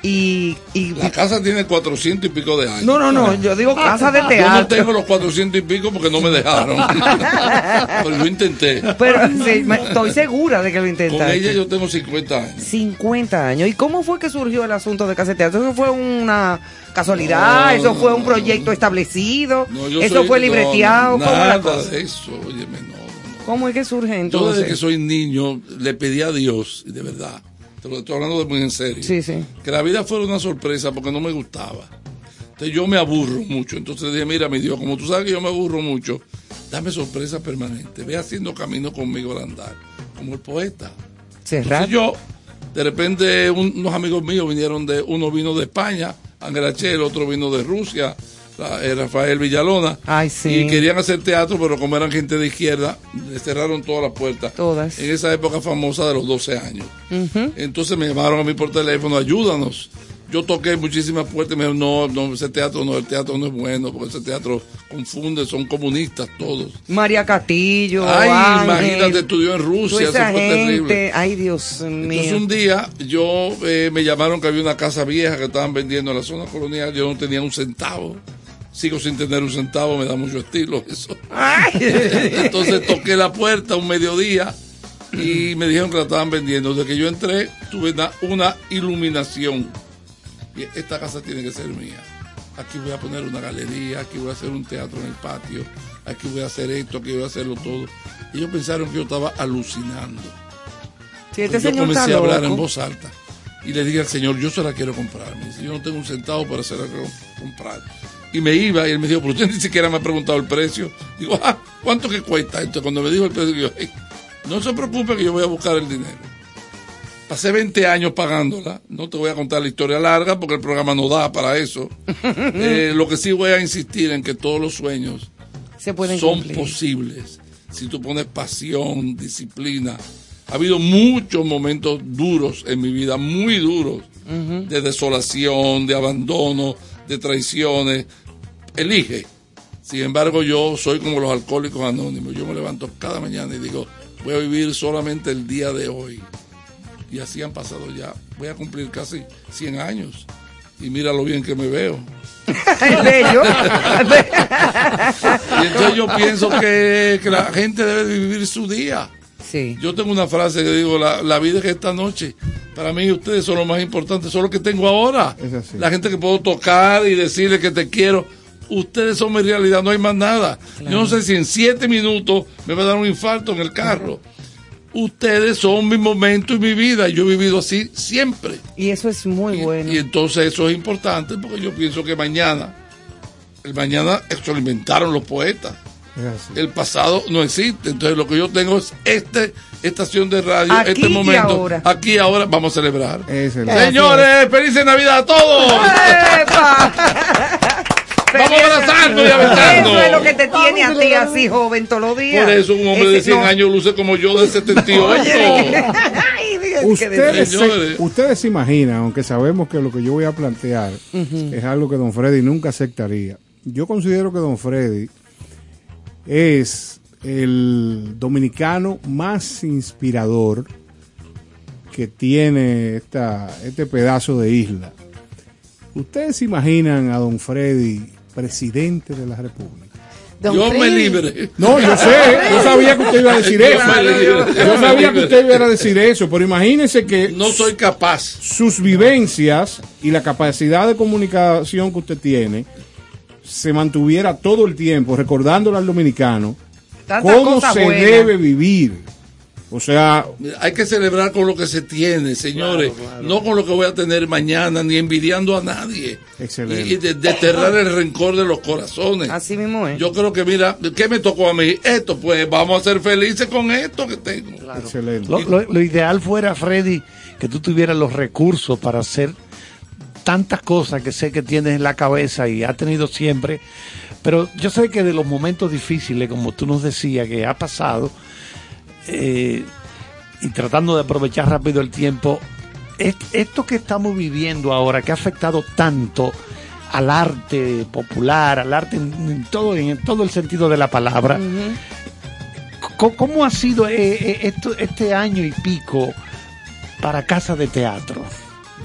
Y, y La casa tiene 400 y pico de años. no, no, no, yo digo Casa de Yo no Teatro. tengo los 400 y pico porque no me dejaron. [LAUGHS] Pero yo intenté. Pero sí, estoy segura de que lo Con intentaste. ella yo tengo 50 años. 50 años. ¿Y cómo fue que surgió el asunto de Casa de Teatro? ¿Eso fue una casualidad? No, ¿Eso fue un no, proyecto establecido? No, yo ¿Eso soy- fue libreteado? ¿Cómo nada la cosa? de eso, óyeme, no. ¿Cómo es que surge Yo entonces? desde que soy niño le pedí a Dios, y de verdad, te lo estoy hablando de muy en serio, Sí, sí. que la vida fuera una sorpresa porque no me gustaba. Entonces yo me aburro mucho. Entonces dije, mira, mi Dios, como tú sabes que yo me aburro mucho, dame sorpresa permanente. Ve haciendo camino conmigo al andar, como el poeta. Cerrar. Entonces yo, de repente, un- unos amigos míos vinieron de, uno vino de España, Angelache, el otro vino de Rusia, Rafael Villalona. Ay, sí. Y querían hacer teatro, pero como eran gente de izquierda, cerraron todas las puertas. Todas. En esa época famosa de los 12 años. Entonces me llamaron a mí por teléfono, ayúdanos. Yo toqué muchísimas puertas y me dijeron, no, no, ese teatro no, el teatro no es bueno, porque ese teatro confunde, son comunistas todos. María Castillo. Ay, Ángel, imagínate, estudió en Rusia, eso fue gente. terrible. Ay, Dios Entonces mío. un día yo eh, me llamaron que había una casa vieja que estaban vendiendo en la zona colonial, yo no tenía un centavo, sigo sin tener un centavo, me da mucho estilo eso. [LAUGHS] Entonces toqué la puerta un mediodía y me dijeron que la estaban vendiendo. Desde que yo entré tuve una, una iluminación. Y esta casa tiene que ser mía. Aquí voy a poner una galería, aquí voy a hacer un teatro en el patio, aquí voy a hacer esto, aquí voy a hacerlo todo. Y ellos pensaron que yo estaba alucinando. Si este yo comencé a hablar loco. en voz alta y le dije al señor, yo se la quiero comprar. Me dice, yo no tengo un centavo para hacerla co- comprar. Y me iba y él me dijo, pero usted ni siquiera me ha preguntado el precio. Digo, ah, ¿cuánto que cuesta? Entonces cuando me dijo el precio, yo, "Ey, no se preocupe que yo voy a buscar el dinero. Pasé 20 años pagándola. No te voy a contar la historia larga porque el programa no da para eso. [LAUGHS] Eh, lo que sí voy a insistir en que todos los sueños Se pueden son cumplir. posibles si tú pones pasión, disciplina. Ha habido muchos momentos duros en mi vida, muy duros, de desolación, de abandono, de traiciones. Elige. Sin embargo, yo soy como los alcohólicos anónimos. Yo me levanto cada mañana y digo, voy a vivir solamente el día de hoy. Y así han pasado ya. Voy a cumplir casi 100 años. Y mira lo bien que me veo. [LAUGHS] Es bello. [LAUGHS] Y entonces yo pienso que, que la gente debe vivir su día. Sí. Yo tengo una frase que digo, la, la vida es esta noche. Para mí ustedes son lo más importante, son lo que tengo ahora. Es así. La gente que puedo tocar y decirle que te quiero. Ustedes son mi realidad, no hay más nada. Yo no sé si en siete minutos me va a dar un infarto en el carro. Ustedes son mi momento y mi vida. Yo he vivido así siempre. Y eso es muy Y- bueno. Y, entonces eso es importante porque yo pienso que mañana, el mañana inventaron los poetas. El pasado no existe. Entonces lo que yo tengo es este estación de radio, Aquí este y momento. ahora. Aquí y ahora vamos a celebrar. Es el- Señores, feliz Navidad a todos. [LAUGHS] Vamos abrazando y aventando. Eso es lo que te tiene a ti así joven todos los días. Por eso un hombre de Ese- 100 no. años luce como yo de 78. [LAUGHS] Ay, Dios, qué Ustedes se, ustedes se imaginan, aunque sabemos que lo que yo voy a plantear es algo que don Freddy nunca aceptaría. Yo considero que don Freddy es el dominicano más inspirador que tiene esta, este pedazo de isla. ¿Ustedes se imaginan a don Freddy presidente de la República? Don Yo me Freddy. libre. No, yo sé, yo sabía que usted iba a decir Yo eso. me. Yo sabía que usted iba a decir eso, pero imagínese que No soy capaz. sus vivencias y la capacidad de comunicación que usted tiene se mantuviera todo el tiempo recordándole al dominicano cómo se debe vivir. O sea, Hay que celebrar con lo que se tiene, señores. No con lo que voy a tener mañana, ni envidiando a nadie. Excelente. Y, y de- desterrar el rencor de los corazones. Así mismo es. Yo creo que, mira, ¿qué me tocó a mí? Esto, pues vamos a ser felices con esto que tengo. excelente. Lo, lo- lo ideal fuera, Freddy, que tú tuvieras los recursos para hacer tantas cosas que sé que tienes en la cabeza y has tenido siempre. Pero yo sé que de los momentos difíciles, como tú nos decías, que ha pasado, eh, y tratando de aprovechar rápido el tiempo, es- esto que estamos viviendo ahora, que ha afectado tanto al arte popular, al arte en, en todo, en todo el sentido de la palabra, ¿Cómo, cómo ha sido eh, eh, esto, este año y pico para Casa de Teatro?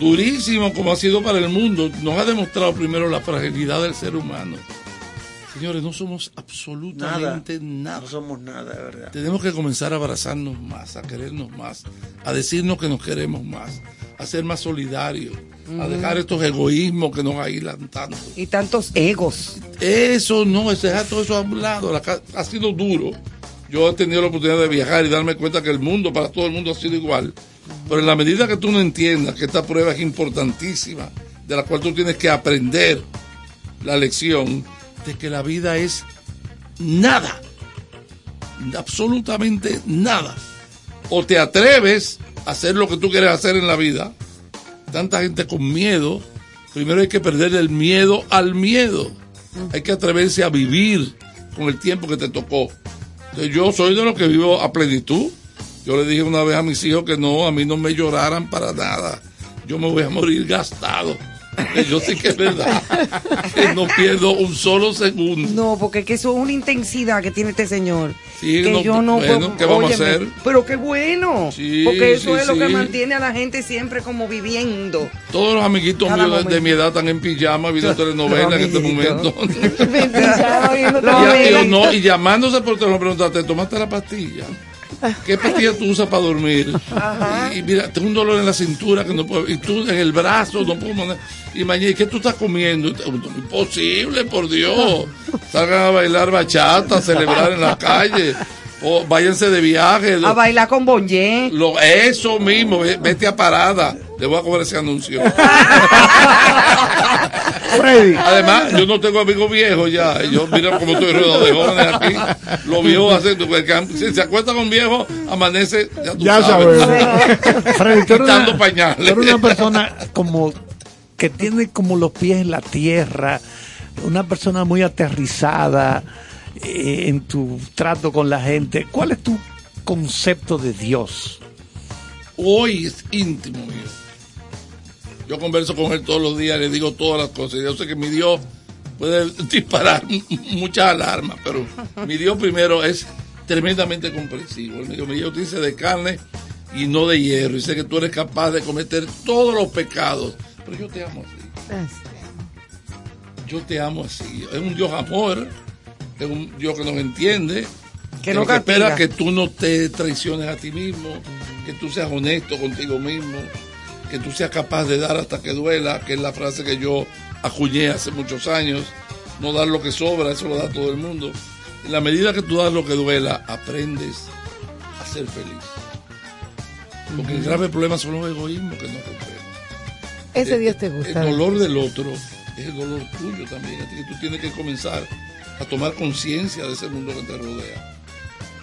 Durísimo como ha sido para el mundo. Nos ha demostrado primero la fragilidad del ser humano. Señores, no somos absolutamente nada. somos nada, de verdad. Tenemos que comenzar a abrazarnos más, a querernos más, a decirnos que nos queremos más, a ser más solidarios, a dejar estos egoísmos que nos aíslan tanto. Y tantos egos. Eso no, es dejar todo eso a un lado. Ha sido duro. Yo he tenido la oportunidad de viajar y darme cuenta que el mundo, para todo el mundo, ha sido igual. Pero en la medida que tú no entiendas que esta prueba es importantísima, de la cual tú tienes que aprender la lección de que la vida es nada, absolutamente nada. O te atreves a hacer lo que tú quieres hacer en la vida. Tanta gente con miedo. Primero hay que perder el miedo al miedo. Hay que atreverse a vivir con el tiempo que te tocó. Yo soy de los que vivo a plenitud. Yo le dije una vez a mis hijos que no, a mí no me lloraran para nada. Yo me voy a morir gastado. Yo sé que es verdad. Que no pierdo un solo segundo. No, porque es que eso es una intensidad que tiene este señor. Sí, que no, yo no bueno, puedo- ¿qué vamos a hacer? Pero qué bueno. Sí, porque eso sí, es lo que mantiene a la gente siempre como viviendo. Todos los amiguitos Cada míos de, de momento. mi edad están en pijama viendo telenovelas en este momento. [LAUGHS] [LAUGHS] Y, no, y llamándose por teléfono preguntaste, ¿tomaste la pastilla? [LAUGHS] ¿Qué pastilla tú usas para dormir? Y, y mira, tengo un dolor en la cintura que no puedo, y tú en el brazo no puedo poner. Y mañana, ¿y qué tú estás comiendo? Imposible, por Dios. Salgan a bailar bachata, a celebrar en la calle. O váyanse de viaje. A bailar con Bonje. Lo, eso mismo, ve- vete a parada. Le voy a cobrar ese anuncio. [LAUGHS] Freddy. Además, yo no tengo amigos viejos ya. Yo, mira cómo estoy rodeado de jóvenes aquí. Los viejos hacen. porque Si se acuesta con viejos, amanece. Ya, tú Ya sabes. sabemos. [LAUGHS] Freddy, tú eres una, pañales. tú eres una persona como que tiene como los pies en la tierra, una persona muy aterrizada eh, en tu trato con la gente. ¿Cuál es tu concepto de Dios? Hoy es íntimo mío. Yo converso con él todos los días, le digo todas las cosas. Yo sé que mi Dios puede [LAUGHS] disparar muchas alarmas, pero mi Dios primero es tremendamente comprensivo. Él me dijo, mi Dios te dice de carne y no de hierro. Y sé que tú eres capaz de cometer todos los pecados. Pero yo te amo así. Yo te amo así. Es un Dios amor, es un Dios que nos entiende, Que no que espera que tú no te traiciones a ti mismo, que tú seas honesto contigo mismo, que tú seas capaz de dar hasta que duela, que es la frase que yo acuñé hace muchos años. No dar lo que sobra, eso lo da todo el mundo. En la medida que tú das lo que duela, aprendes a ser feliz. Porque el grave problema son los egoísmos que no rompemos. Ese Eh, Dios te gusta. El dolor del otro es el dolor tuyo también. Así que tú tienes que comenzar a tomar conciencia de ese mundo que te rodea.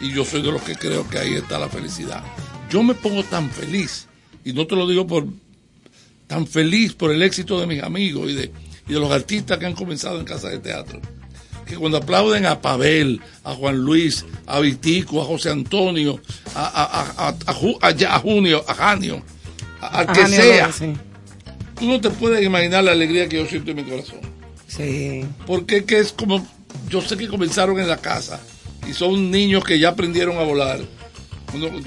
Y yo soy de los que creo que ahí está la felicidad. Yo me pongo tan feliz, y no te lo digo por tan feliz por el éxito de mis amigos y de, y de los artistas que han comenzado en casa de teatro, que cuando aplauden a Pavel, a Juan Luis, a Vitico, a José Antonio, a, a, a, a, a Ju- a- a Junio, a Janio, a- al que sea, sí. tú no te puedes imaginar la alegría que yo siento en mi corazón. Sí. Porque que es como, yo sé que comenzaron en la casa y son niños que ya aprendieron a volar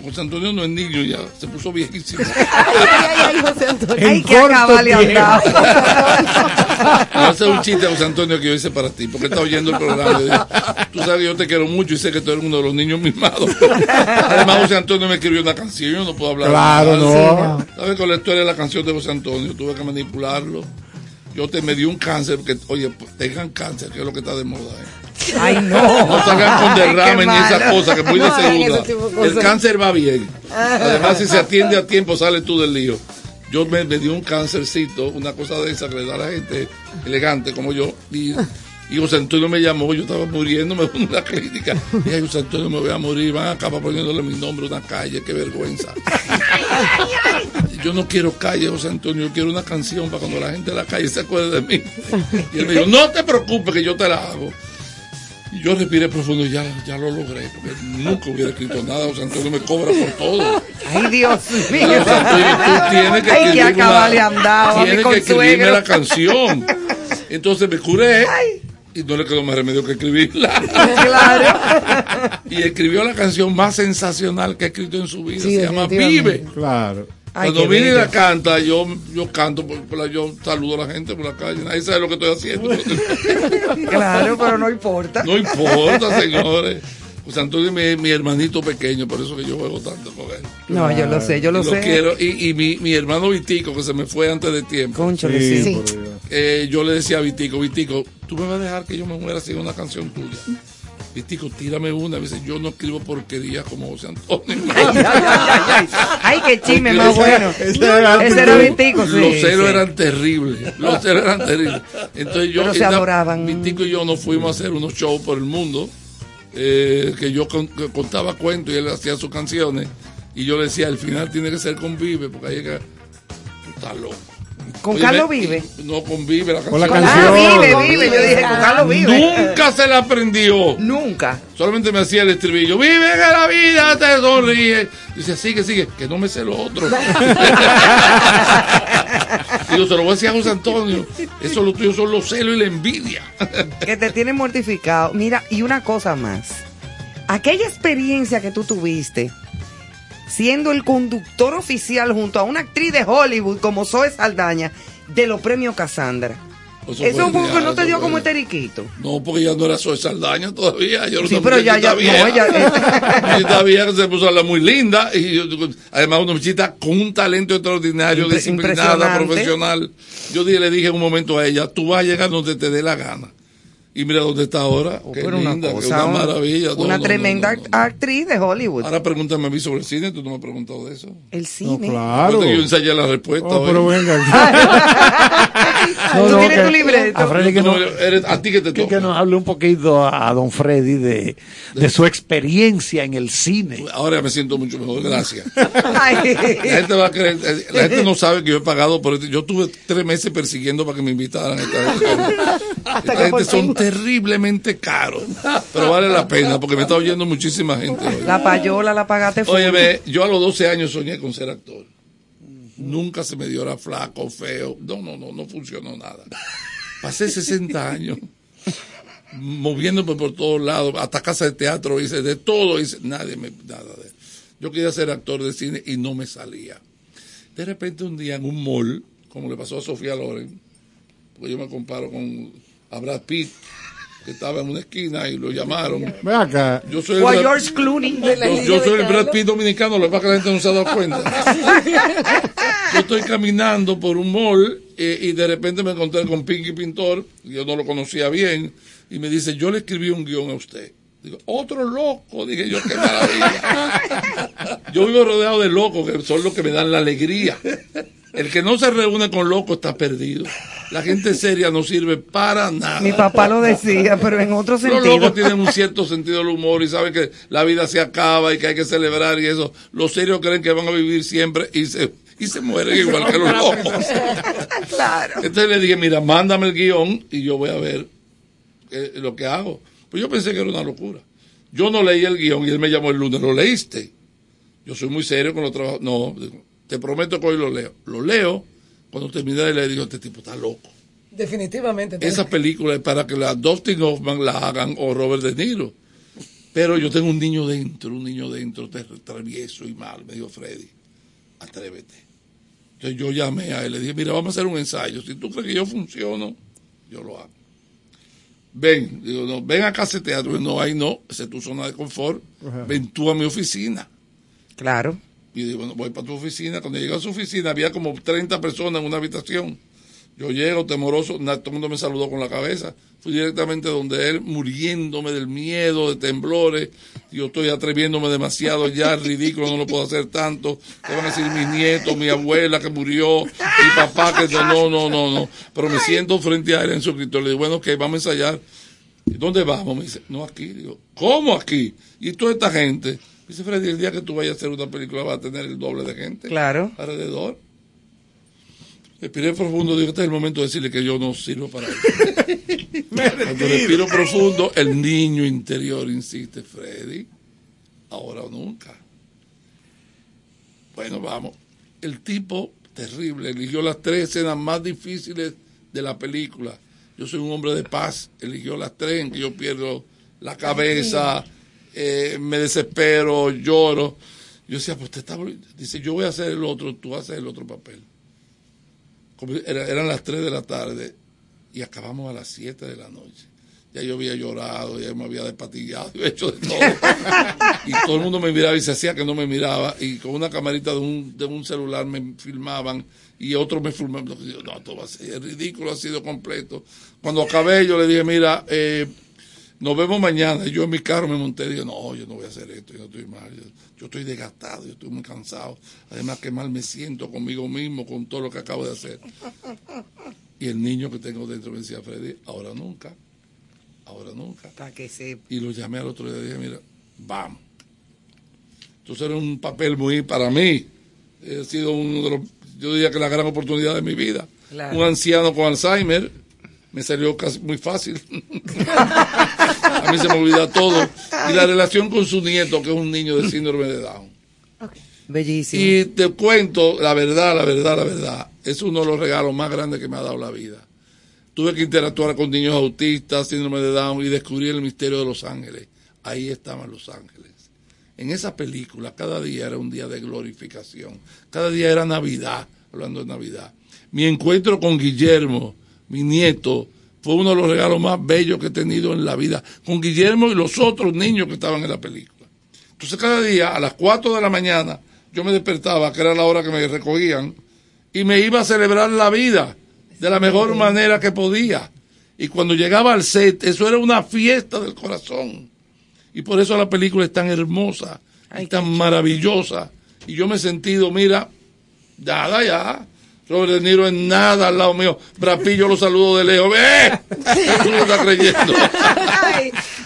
José Antonio no es niño ya, se puso viejísimo. [LAUGHS] Ay, ay, José Antonio. Ay, En que corto acaba le tiempo. andado. [LAUGHS] Voy a hacer un chiste a José Antonio que yo hice para ti, porque está oyendo el programa. Digo, tú sabes que yo te quiero mucho y sé que tú eres uno de los niños mimados. [LAUGHS] Además, José Antonio me escribió una canción, yo no puedo hablar. Claro, no. ¿Sabes con la historia de la canción de José Antonio? Tuve que manipularlo. Yo te me dio un cáncer, porque, oye, pues, tengan cáncer, que es lo que está de moda. ¿eh? Ay, no. No salgan con derrame ni esas cosas, que muy de cosas. El cáncer va bien. Además, si se atiende a tiempo, sale tú del lío. Yo me, me dio un cáncercito, una cosa de esa que le da a la gente elegante como yo. Y, y José Antonio me llamó, yo estaba muriendo, me a [LAUGHS] una clínica. Y ay, José Antonio, me voy a morir. Van a acabar poniéndole mi nombre a una calle, qué vergüenza. [LAUGHS] Yo no quiero calle, José Antonio, yo quiero una canción para cuando la gente de la calle se acuerde de mí. Y él me dijo, no te preocupes que yo te la hago. Yo respiré profundo y ya, ya lo logré, porque nunca hubiera escrito nada. José Antonio me cobra por todo. Ay, Dios [LAUGHS] mío. José Antonio, tú [LAUGHS] tienes que Ay, que andado Tienes que escribirme la canción. Entonces me curé y no le quedó más remedio que escribirla. [LAUGHS] Claro. Y escribió la canción más sensacional que ha escrito en su vida. Sí, Se llama. Vive. Claro. Ay, Cuando viene y la canta, yo, yo canto, por, por la- yo saludo a la gente por la calle. Nadie sabe lo que estoy haciendo. [LAUGHS] Claro, pero no importa. No importa, señores. José Antonio es mi, mi hermanito pequeño, por eso que yo juego tanto con él. No, yo lo sé, yo lo Y sé. quiero. Y, y mi, mi hermano Vitico, que se me fue antes de tiempo, Cónchale, Sí, sí. eh, yo le decía a Vitico, Vitico, tú me vas a dejar que yo me muera sin una canción tuya. Vitico, tírame una. Dice, yo no escribo porquería como José Antonio. [LAUGHS] Ay, ay, ay, ay. Ay, qué chisme más bueno. Ese era- Ese era Vitico, sí. Los celos sí. eran terribles. Los celos eran terribles. Entonces yo, Pero se adoraban. Vitico y yo nos fuimos a hacer unos shows por el mundo. eh, que yo con- que contaba cuentos y él hacía sus canciones. Y yo le decía, al final tiene que ser con Vive, porque ahí que tú estás loco. Con Oye, Carlos me- Vive. No, con Vive la canción. Con la Ah, canción. vive, vive. Yo dije, con Carlos Vive. Nunca se la aprendió. Nunca. Solamente me hacía el estribillo. Vive que la vida te sonríe. Dice, sigue, sigue, que no me sé lo otro. [LAUGHS] Digo, se lo voy a decir a José Antonio. Eso lo tuyo son los celos y la envidia. Que te tiene mortificado. Mira, y una cosa más. Aquella experiencia que tú tuviste siendo el conductor oficial junto a una actriz de Hollywood como Zoe Saldaña de los premios Cassandra. Eso, fue que no te dio como esteriquito. No, porque ya no era Soy Saldaña todavía. Yo Sí, pero ya, ya, no, ella, [LAUGHS] Esta vieja se puso a hablar muy linda. Y yo- además, una muchachita con un talento extraordinario, Impre- disciplinada, profesional. Yo dije- le dije en un momento a ella: tú vas a llegar donde te dé la gana. Y mira dónde está ahora. Qué pero una linda, qué una maravilla. No, una no, tremenda no, no. actriz de Hollywood. Ahora pregúntame a mí sobre el cine, tú no me has preguntado de eso. el cine. Claro. Yo ensayé la respuesta. Oh, pero venga. [LAUGHS] Tú no, tienes que- tu libreto. A Freddy que, no- no- eres- a ti que te que, toca. que nos hable un poquito a, a don Freddy de, de su experiencia en el cine. Ahora me siento mucho mejor, gracias. Ay. La gente va a creer, eh, la gente no sabe que yo he pagado por esto. Yo tuve tres meses persiguiendo para que me invitaran a esta Esta que por gente son fin. Terriblemente caros, pero vale la pena porque me está oyendo muchísima gente hoy. La payola la pagaste full. Óyeme, yo a los 12 años soñé con ser actor. Nunca se me dio era flaco, feo. No, no, no, no funcionó nada. Pasé 60 años moviéndome por todos lados, hasta casa de teatro, hice de todo, hice nadie me nada de Yo quería ser actor de cine y no me salía. De repente un día en un mall, como le pasó a Sofía Loren, porque yo me comparo con a Brad Pitt, que estaba en una esquina y lo llamaron. Ven acá. Yo soy O a el- George Clooney. yo, yo soy el Brad Pitt dominicano, lo que pasa es que la gente no se ha dado cuenta. Yo estoy caminando por un mall eh, y de repente me encontré con Pinky Pintor, yo no lo conocía bien, y me dice, yo le escribí un guion a usted. Digo, otro loco, dije yo, qué maravilla. [LAUGHS] Yo vivo rodeado de locos, que son los que me dan la alegría. El que no se reúne con locos está perdido. La gente seria no sirve para nada. Mi papá lo decía, pero en otro Los sentido. locos tienen un cierto sentido del humor y saben que la vida se acaba y que hay que celebrar y eso. Los serios creen que van a vivir siempre y se, y se mueren igual que los locos. [LAUGHS] Claro. Entonces le dije, mira, mándame el guion y yo voy a ver eh, lo que hago. Pues yo pensé que era una locura. Yo no leí el guion y él me llamó el lunes, ¿lo leíste? Yo soy muy serio con los trabajos. No, digo, te prometo que hoy lo leo. Lo leo, cuando terminé de leer, digo, este tipo está loco. Definitivamente. Esa película es para que la Dustin Hoffman la hagan o Robert De Niro. Pero yo tengo un niño dentro, un niño dentro, travieso y mal. Me dijo Freddy, atrévete. Entonces yo llamé a él, le dije, mira, vamos a hacer un ensayo. Si tú crees que yo funciono, yo lo hago. Ven, digo, no, ven acá a ese teatro. No, ahí no, esa es tu zona de confort. Ajá. Ven tú a mi oficina. Claro. Y digo, bueno, voy para tu oficina. Cuando llegué a su oficina había como 30 personas en una habitación. Yo llego temoroso, todo el mundo me saludó con la cabeza. Fui directamente donde él, muriéndome del miedo, de temblores. Yo estoy atreviéndome demasiado ya, [LAUGHS] ridículo, no lo puedo hacer tanto. ¿Qué van a decir mis nietos, mi abuela que murió, mi papá que no, no, no, no, no. Pero me siento frente a él en su escritorio. Le digo, bueno, ok, vamos a ensayar. ¿Y dónde vamos? Me dice, no aquí. Digo, ¿cómo aquí? Y toda esta gente. Dice Freddy, el día que tú vayas a hacer una película va a tener el doble de gente. Claro. Alrededor. Respiré profundo, digo, este es el momento de decirle que yo no sirvo para eso. [LAUGHS] Cuando respiro profundo, el niño interior insiste, Freddy, ahora o nunca. Bueno, vamos. El tipo, terrible, eligió las tres escenas más difíciles de la película. Yo soy un hombre de paz, eligió las tres en que yo pierdo la cabeza, eh, me desespero, lloro. Yo decía, pues te está... Dice, yo voy a hacer el otro, tú haces el otro papel. Era- eran las 3 de la tarde y acabamos a las 7 de la noche. Ya yo había llorado, ya me había despatillado, yo [LAUGHS] he hecho de todo. y todo el mundo me miraba y se hacía que no me miraba. Y con una camarita de un, de un celular me filmaban y otros me filmaban. No, todo va a ser ridículo, ha sido completo. Cuando acabé, yo le dije, mira, eh, nos vemos mañana. Y yo en mi carro me monté y dije, no, yo no voy a hacer esto, yo no estoy mal. Yo, yo estoy desgastado, yo estoy muy cansado. Además, que mal me siento conmigo mismo, con todo lo que acabo de hacer. [LAUGHS] Y el niño que tengo dentro me decía, Freddy, ahora nunca, ahora nunca. Para que sepa. Y lo llamé al otro día y dije, mira, vamos. Entonces era un papel muy para mí. Ha sido uno de los, yo diría que la gran oportunidad de mi vida. Claro. Un anciano con Alzheimer, me salió casi muy fácil. [LAUGHS] a mí se me olvida todo. Y la relación con su nieto, que es un niño de síndrome de Down. Bellísimo. Y te cuento, la verdad, la verdad, la verdad, es uno de los regalos más grandes que me ha dado la vida. Tuve que interactuar con niños autistas, síndrome de Down y descubrí el misterio de Los Ángeles. Ahí estaban Los Ángeles. En esa película, cada día era un día de glorificación. Cada día era Navidad, hablando de Navidad. Mi encuentro con Guillermo, mi nieto, fue uno de los regalos más bellos que he tenido en la vida. Con Guillermo y los otros niños que estaban en la película. Entonces cada día a las 4 de la mañana yo me despertaba, que era la hora que me recogían, y me iba a celebrar la vida de la mejor manera que podía. Y cuando llegaba al set, eso era una fiesta del corazón. Y por eso la película es tan hermosa y tan maravillosa. Y yo me he sentido, mira, nada ya. Robert De Niro en nada al lado mío. Brapillo lo saludo de lejos. ¡Ve! Tú no estás creyendo.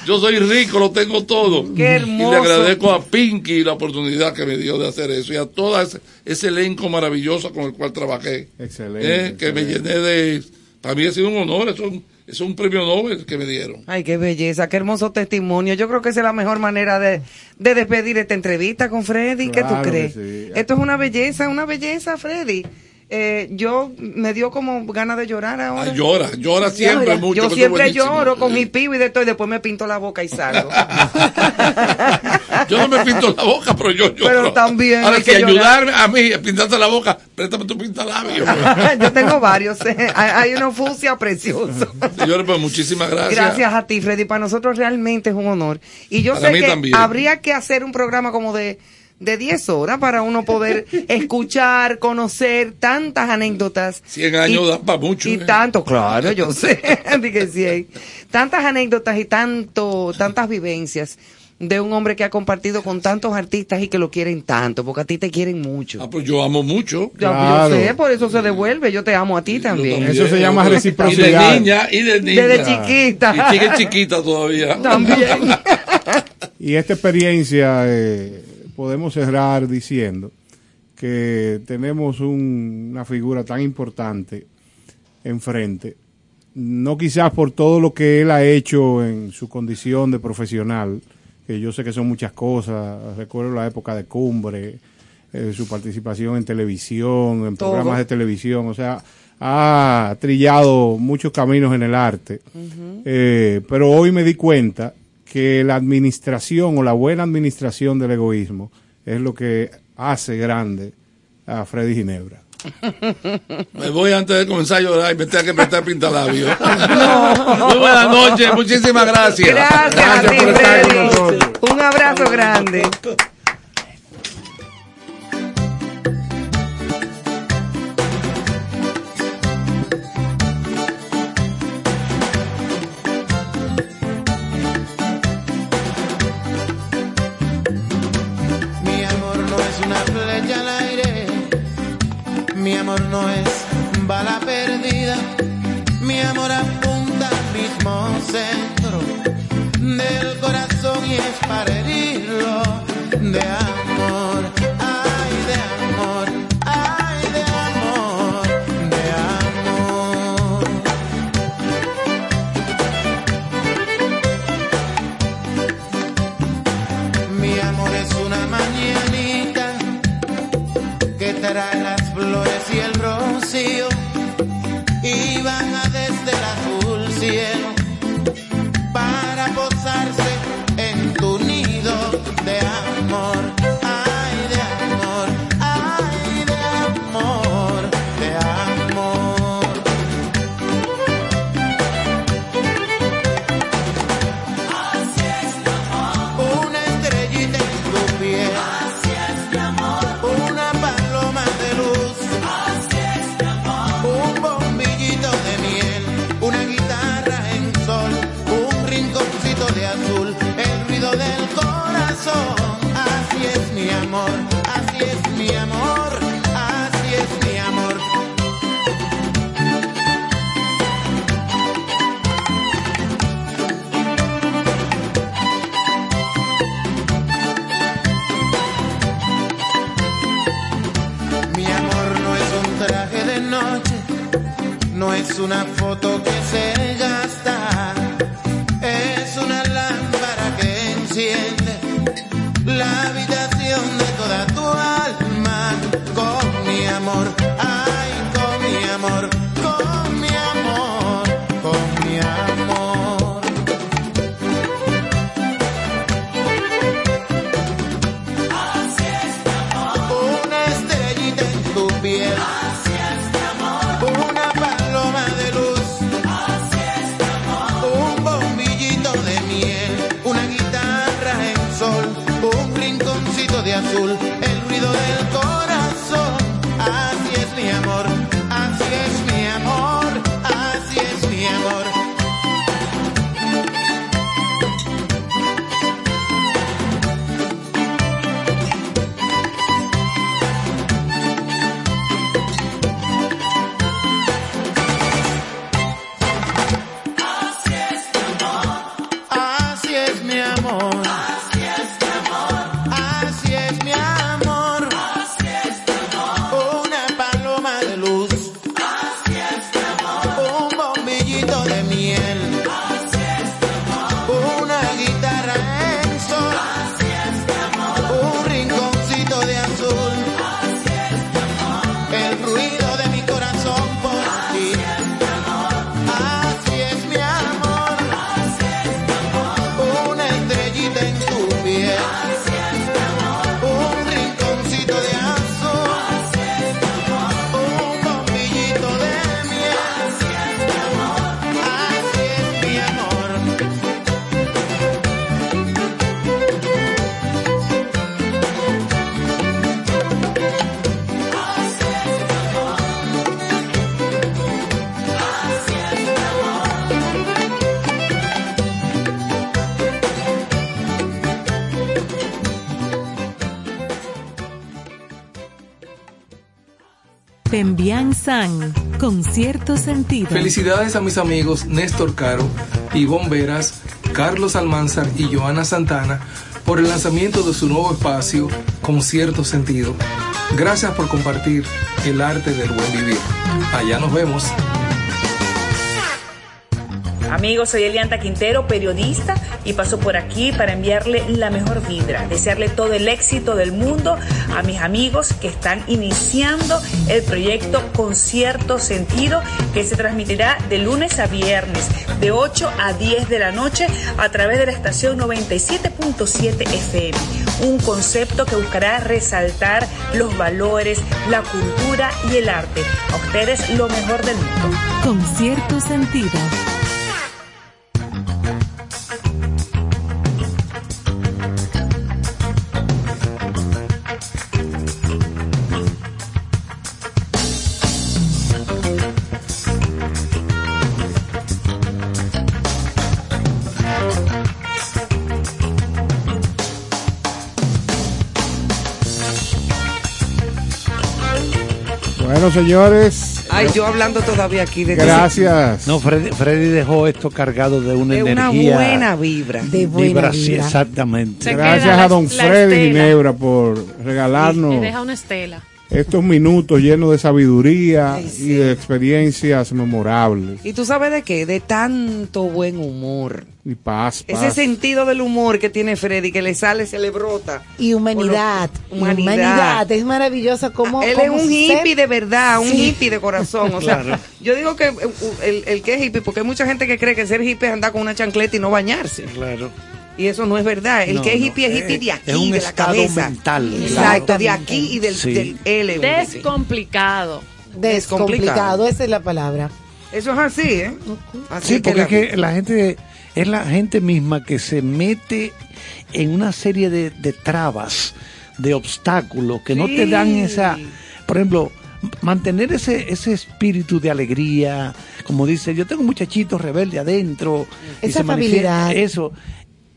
Yo soy rico, lo tengo todo. Qué hermoso. Y le agradezco a Pinky la oportunidad que me dio de hacer eso y a todo ese, ese elenco maravilloso con el cual trabajé. Excelente, Eh, Que me llené de... Para mí ha sido un honor, eso es un, eso es un premio Nobel que me dieron. Ay, qué belleza, qué hermoso testimonio. Yo creo que esa es la mejor manera de, de despedir esta entrevista con Freddy. ¿Qué Claro tú que crees? sí. Esto es una belleza, una belleza, Freddy. Eh, yo me dio como ganas de llorar ahora. Ah, llora, llora siempre mucho. Yo siempre lloro con mi pibo y de todo, y después me pinto la boca y salgo. [LAUGHS] Yo no me pinto la boca, pero yo lloro. Pero también Ahora, hay si que llorar. ayudarme a mí a pintarte la boca, préstame tu pintalabios. [LAUGHS] yo tengo varios. eh. Hay, uno fucsia precioso. [LAUGHS] Señores, pues muchísimas gracias. Gracias a ti, Freddy. Para nosotros realmente es un honor. Y yo Para sé que también. habría que hacer un programa como de, de 10 horas para uno poder [LAUGHS] escuchar, conocer tantas anécdotas. 100 años dan para mucho. Y ¿eh? tanto, claro, yo sé. [LAUGHS] Dije 100. Tantas anécdotas y tanto, tantas vivencias de un hombre que ha compartido con tantos artistas y que lo quieren tanto, porque a ti te quieren mucho. Ah, pues yo amo mucho. Claro. Yo sé, por eso se devuelve. Yo te amo a ti también. Eso se llama Y de reciprocidad. niña, y de niña. Desde chiquita. Y sigue chiquita todavía. También. [LAUGHS] Y esta experiencia eh, podemos cerrar diciendo que tenemos un- una figura tan importante enfrente, no quizás por todo lo que él ha hecho en su condición de profesional, que yo sé que son muchas cosas, recuerdo la época de Cumbre, eh, su participación en televisión, en Todo. programas de televisión, o sea, ha trillado muchos caminos en el arte. Eh, pero hoy me di cuenta que la administración o la buena administración del egoísmo es lo que hace grande a Freddy Ginebra. [LAUGHS] Me voy antes de comenzar a llorar y me tengo que meter pintalabios. [LAUGHS] No. Muy buenas noches, muchísimas gracias. Gracias, gracias a ti, por. Un abrazo grande. no es bala perdida, mi amor apunta al mismo centro del corazón y es para herirlo de amor. Pembian San, con cierto sentido. Felicidades a mis amigos Néstor Caro, y Bomberas, Carlos Almanzar y Joana Santana por el lanzamiento de su nuevo espacio, Con cierto sentido. Gracias por compartir el arte del buen vivir. Allá nos vemos. Amigos, soy Elianta Quintero, periodista, y paso por aquí para enviarle la mejor vibra, desearle todo el éxito del mundo a mis amigos que están iniciando el proyecto Concierto Sentido, que se transmitirá de lunes a viernes, de 8 a 10 de la noche, a través de la estación 97.7 FM. Un concepto que buscará resaltar los valores, la cultura y el arte. A ustedes lo mejor del mundo. Con cierto sentido. Bueno, señores. Ay, yo hablando todavía aquí de Gracias. No, Freddy, Freddy dejó esto cargado de una de una energía. buena vibra. De vibra, sí, exactamente. Gracias a don Freddy Ginebra por regalarnos Y deja una estela. Estos minutos llenos de sabiduría y de experiencias memorables. ¿Y tú sabes de qué? De tanto buen humor. Y paz, paz. Ese sentido del humor que tiene Freddy, que le sale, se le brota. Y humanidad. Lo- humanidad. humanidad. Es maravilloso como. Él es un hippie de verdad, un hippie de corazón. O sea, Claro. yo digo que eh, el, el que es hippie, porque hay mucha gente que cree que ser hippie es andar con una chancleta y no bañarse. Claro. Y eso no es verdad. El No, que es no, hippie es hippie de aquí, es un de la estado cabeza. mental. Exacto, de aquí y del, Sí. del L. Descomplicado. Descomplicado, esa es la palabra. Eso es así, ¿eh? Así Sí, porque la es que la gente es la gente misma que se mete en una serie de, de trabas, de obstáculos que no te dan esa, por ejemplo, mantener ese ese espíritu de alegría, como dice, yo tengo un muchachito rebelde adentro, y Esa se manifiesta- afabilidad. eso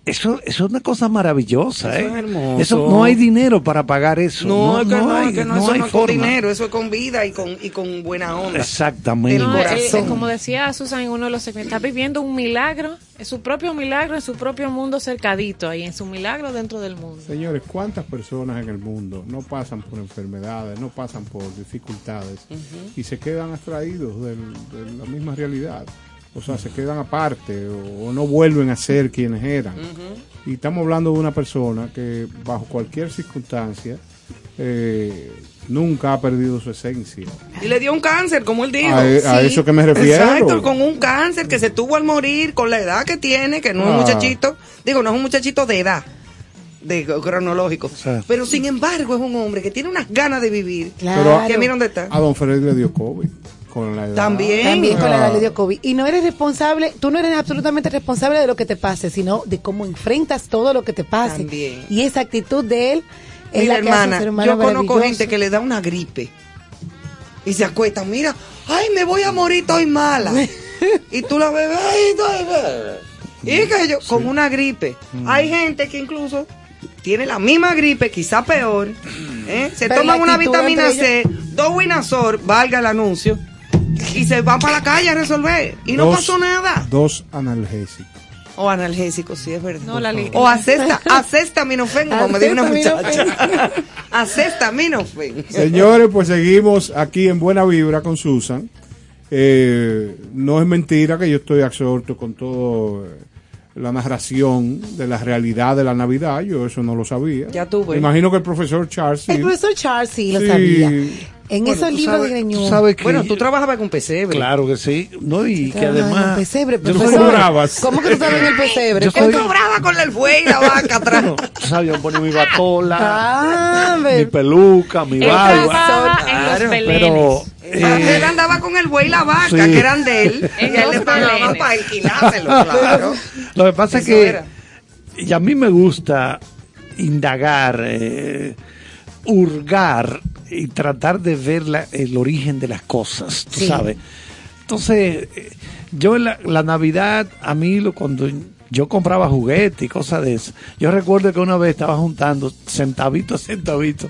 eso, eso es una cosa maravillosa, Eso ¿eh? es hermoso. Eso no hay dinero para pagar eso. No, es que no, hay, es que no, no eso hay no es con forma. dinero, eso es con vida y con, y con buena onda. Exactamente. Eh, eh, como decía Susan en uno de los segmentos, está viviendo un milagro, es su propio milagro, en su propio mundo cercadito, ahí en su milagro dentro del mundo. Señores, ¿cuántas personas en el mundo no pasan por enfermedades, no pasan por dificultades y se quedan abstraídos de la misma realidad? O sea, se quedan aparte o, o no vuelven a ser quienes eran. Y estamos hablando de una persona que bajo cualquier circunstancia eh, nunca ha perdido su esencia. Y le dio un cáncer, como él dijo. A e- a eso que me refiero. Exacto, con un cáncer que se tuvo al morir, con la edad que tiene, que no es un muchachito, digo, no es un muchachito de edad, de cronológico. Pero sin embargo es un hombre que tiene unas ganas de vivir. Pero que mira dónde está. a don Freddy le dio COVID con la edad. También. También con la Ah. edad le dio COVID. Y no eres responsable, tú no eres absolutamente responsable de lo que te pase, sino de cómo enfrentas todo lo que te pase. También. Y esa actitud de él es Mira, la que hace un hermana, ser humano yo conozco gente que le da una gripe y se acuestan, mira, ay, me voy a morir, estoy mala. [LAUGHS] y tú la ves, ay, estoy mala. Y que yo, con una gripe. Mm. Hay gente que incluso tiene la misma gripe, quizá peor. ¿eh? Se Pero toman una vitamina C, dos Winazor, valga el anuncio, y se van para la calle a resolver. Y no Dos- pasó nada. Dos analgésicos. O analgésicos, sí, es verdad. No, la o acesta, acetaminofén, como me dijo una muchacha. acetaminofén. Señores, pues seguimos aquí en Buena Vibra con Susan. Eh, no es mentira que yo estoy absorto con todo eh, la narración de la realidad de la Navidad. Yo eso no lo sabía. Ya. Me imagino que el profesor Charles sí. El profesor Charles sí lo Sí. sabía. En Bueno, esos tú libros sabes- de Greñú. tú sabes que Bueno, tú trabajabas con pesebre. Claro que sí. No, y que además. pesebre, yo. ¿Cómo que tú sabes en el pesebre? Yo ¿Cómo soy- tú- Cobraba con el buey y la vaca atrás. Tú sabes, yo ponía mi batola, [LAUGHS] Ah, mi peluca, mi barba. Claro, los Pero. eh, él andaba con el buey y la vaca, sí. que eran de él. [LAUGHS] y él le pagaba para alquilárselo, claro. [LAUGHS] Lo que pasa es que. era. Y a mí me gusta indagar, eh, hurgar y tratar de ver la- el origen de las cosas, tú Sí. sabes. Entonces, eh, yo la, la Navidad, a mí lo, cuando yo compraba juguetes y cosas de eso, yo recuerdo que una vez estaba juntando centavito a centavito,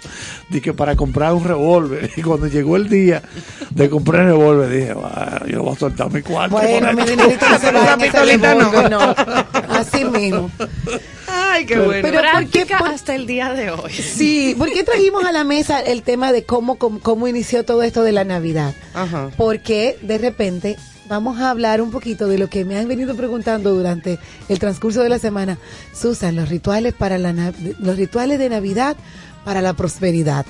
dije para comprar un revólver. [LAUGHS] Y cuando llegó el día de comprar el revólver, dije, "Ah, yo voy a soltar mi cuarto. Bueno, mi esto". dinerito no se va pistolita no. revólver, no. Así mismo. Ay, qué Pero- bueno. Pero ¿por qué? Por- hasta el día de hoy. Sí, ¿por qué trajimos a la mesa el tema de cómo, cómo, cómo inició todo esto de la Navidad? Ajá. Porque de repente vamos a hablar un poquito de lo que me han venido preguntando durante el transcurso de la semana. Susan, los rituales para la los rituales de Navidad para la prosperidad.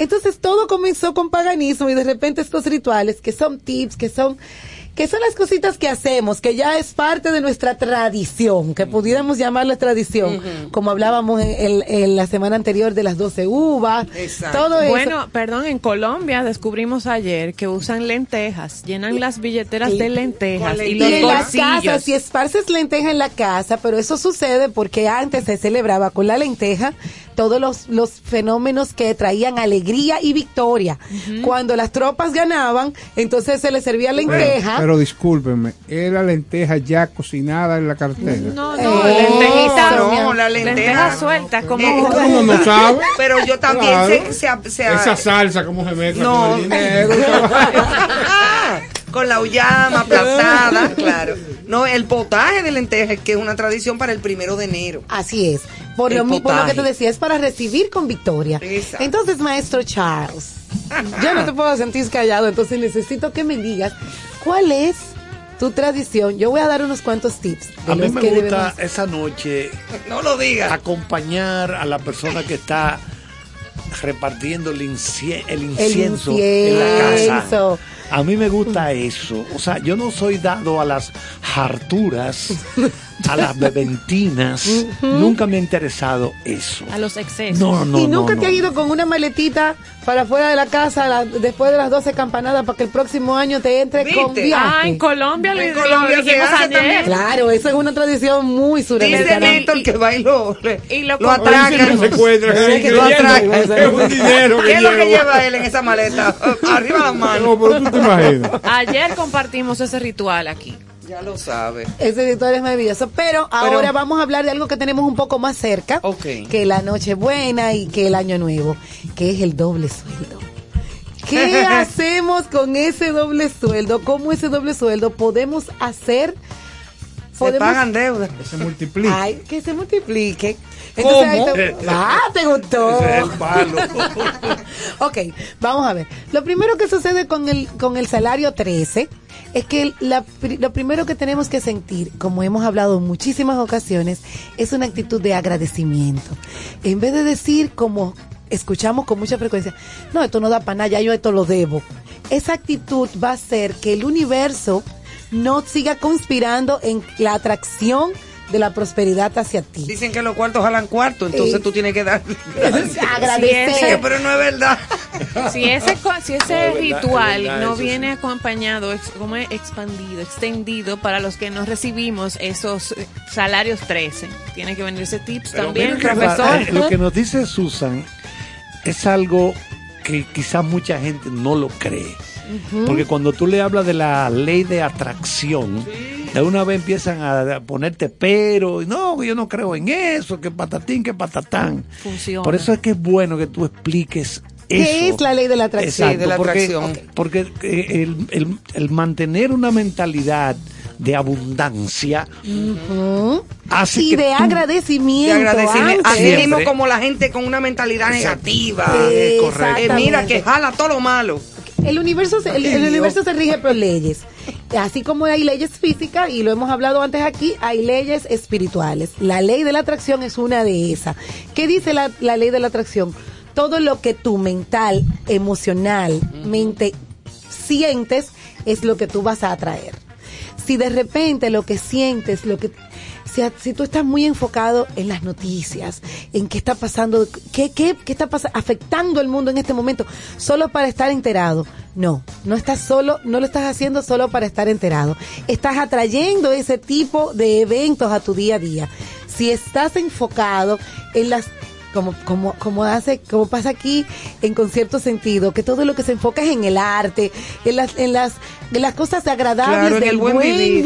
Entonces todo comenzó con paganismo y de repente estos rituales que son tips, que son que son las cositas que hacemos, que ya es parte de nuestra tradición, que pudiéramos llamarla tradición, como hablábamos en, en- en la semana anterior de las 12 uvas, todo eso. Bueno, perdón, en Colombia descubrimos ayer que usan lentejas, llenan las billeteras de lentejas y Y los en bolsillos. casas, si esparces lenteja en la casa, pero eso sucede porque antes se celebraba con la lenteja todos los, los fenómenos que traían alegría y victoria. Cuando las tropas ganaban, entonces se les servía lenteja. Pero discúlpenme, ¿era lenteja ya cocinada en la cartera? No, Eh, no, lentejita, no, la lenteja. lenteja suelta, como Eh, no sabe. Pero yo también Claro. se, se, se- Esa salsa, ¿cómo se mezcla No. con el dinero? [LAUGHS] con la uyama aplastada, [LAUGHS] claro. No, el potaje de lentejas, que es una tradición para el primero de enero. Así es. Por lo, mi- por lo que te decía, es para recibir con victoria. Exacto. Entonces, maestro Charles, yo no te puedo sentir callado, entonces necesito que me digas cuál es tu tradición. Yo voy a dar unos cuantos tips. A mí me que gusta debemos- esa noche No lo digas. acompañar a la persona que está repartiendo el, incie- el El incienso, en la casa. A mí me gusta eso. O sea, yo no soy dado a las harturas, a las bebentinas. Nunca me ha interesado eso. a los excesos. No, no, y no, nunca no. te has ido con una maletita para afuera de la casa la- después de las 12 campanadas para que el próximo año te entre con viaje. Ah, en Colombia lo, En lo Colombia se hace también. Claro, eso es una tradición muy Dice suramericana. Néstor que va y lo, Y lo lo atraca. Se [LAUGHS] encuentra, Sí, que que lo atraca. es un dinero [LAUGHS] que ¿Qué es lo que lleva. lleva él en esa maleta? [LAUGHS] Arriba la mano. No, pero tú te imaginas. Ayer compartimos ese ritual aquí. Ya lo sabe. Ese ritual es maravilloso. Pero, ahora vamos a hablar de algo que tenemos un poco más cerca Ok. que la Nochebuena y que el Año Nuevo, que es el doble sueldo. ¿Qué [LAUGHS] hacemos con ese doble sueldo? ¿Cómo ese doble sueldo podemos hacer? Se pagan deudas. Se multiplica. Ay, que se multiplique. ¿Cómo? ahí te- Ah, te gustó. Ese es el palo. [LAUGHS] ok, vamos a ver. Lo primero que sucede con el, con el salario 13 es que la lo primero que tenemos que sentir, como hemos hablado en muchísimas ocasiones, es una actitud de agradecimiento. En vez de decir como escuchamos con mucha frecuencia, no, esto no da para nada, ya yo esto lo debo. Esa actitud va a hacer que el universo no siga conspirando en la atracción de la prosperidad hacia ti. Dicen que los cuartos jalan cuartos, entonces Eh, tú tienes que dar. [LAUGHS] Agradecer. Sí, pero no es verdad. [LAUGHS] Si ese, si ese No, ritual verdad, no eso viene acompañado, ex- como es expandido, extendido para los que no recibimos esos eh, salarios 13, tiene que venir ese tips Pero también, que profesor. va- Lo que [LAUGHS] nos dice Susan es algo que quizás mucha gente no lo cree. Porque cuando tú le hablas de la ley de atracción, de una vez empiezan a a ponerte pero, y no, yo no creo en eso, que patatín, que patatán. Funciona. Por eso es que es bueno que tú expliques ¿Qué eso. es la ley de la atracción? Exacto, de la porque, atracción. porque eh, el, el- el mantener una mentalidad de abundancia hace y que de agradecimiento. De agradecimiento. Así mismo como la gente con una mentalidad Exacto. negativa. Eh, Eh, correcto. mira, que jala todo lo malo. El universo, se, el, universo se rige por leyes. Así como hay leyes físicas, y lo hemos hablado antes aquí, hay leyes espirituales. La ley de la atracción es una de esas. ¿Qué dice la, la ley de la atracción? Todo lo que tu mental, emocional, mente sientes es lo que tú vas a atraer. Si de repente lo que sientes, lo que si, si tú estás muy enfocado en las noticias, en qué está pasando, qué, qué, qué está pas- afectando el mundo en este momento, solo para estar enterado. No, no estás solo, no lo estás haciendo solo para estar enterado. Estás atrayendo ese tipo de eventos a tu día a día. Si estás enfocado en las como, como, como hace, como pasa aquí en con cierto sentido, que todo lo que se enfoca es en el arte, en las, en las, en las cosas agradables Claro, del el buen buen vivir.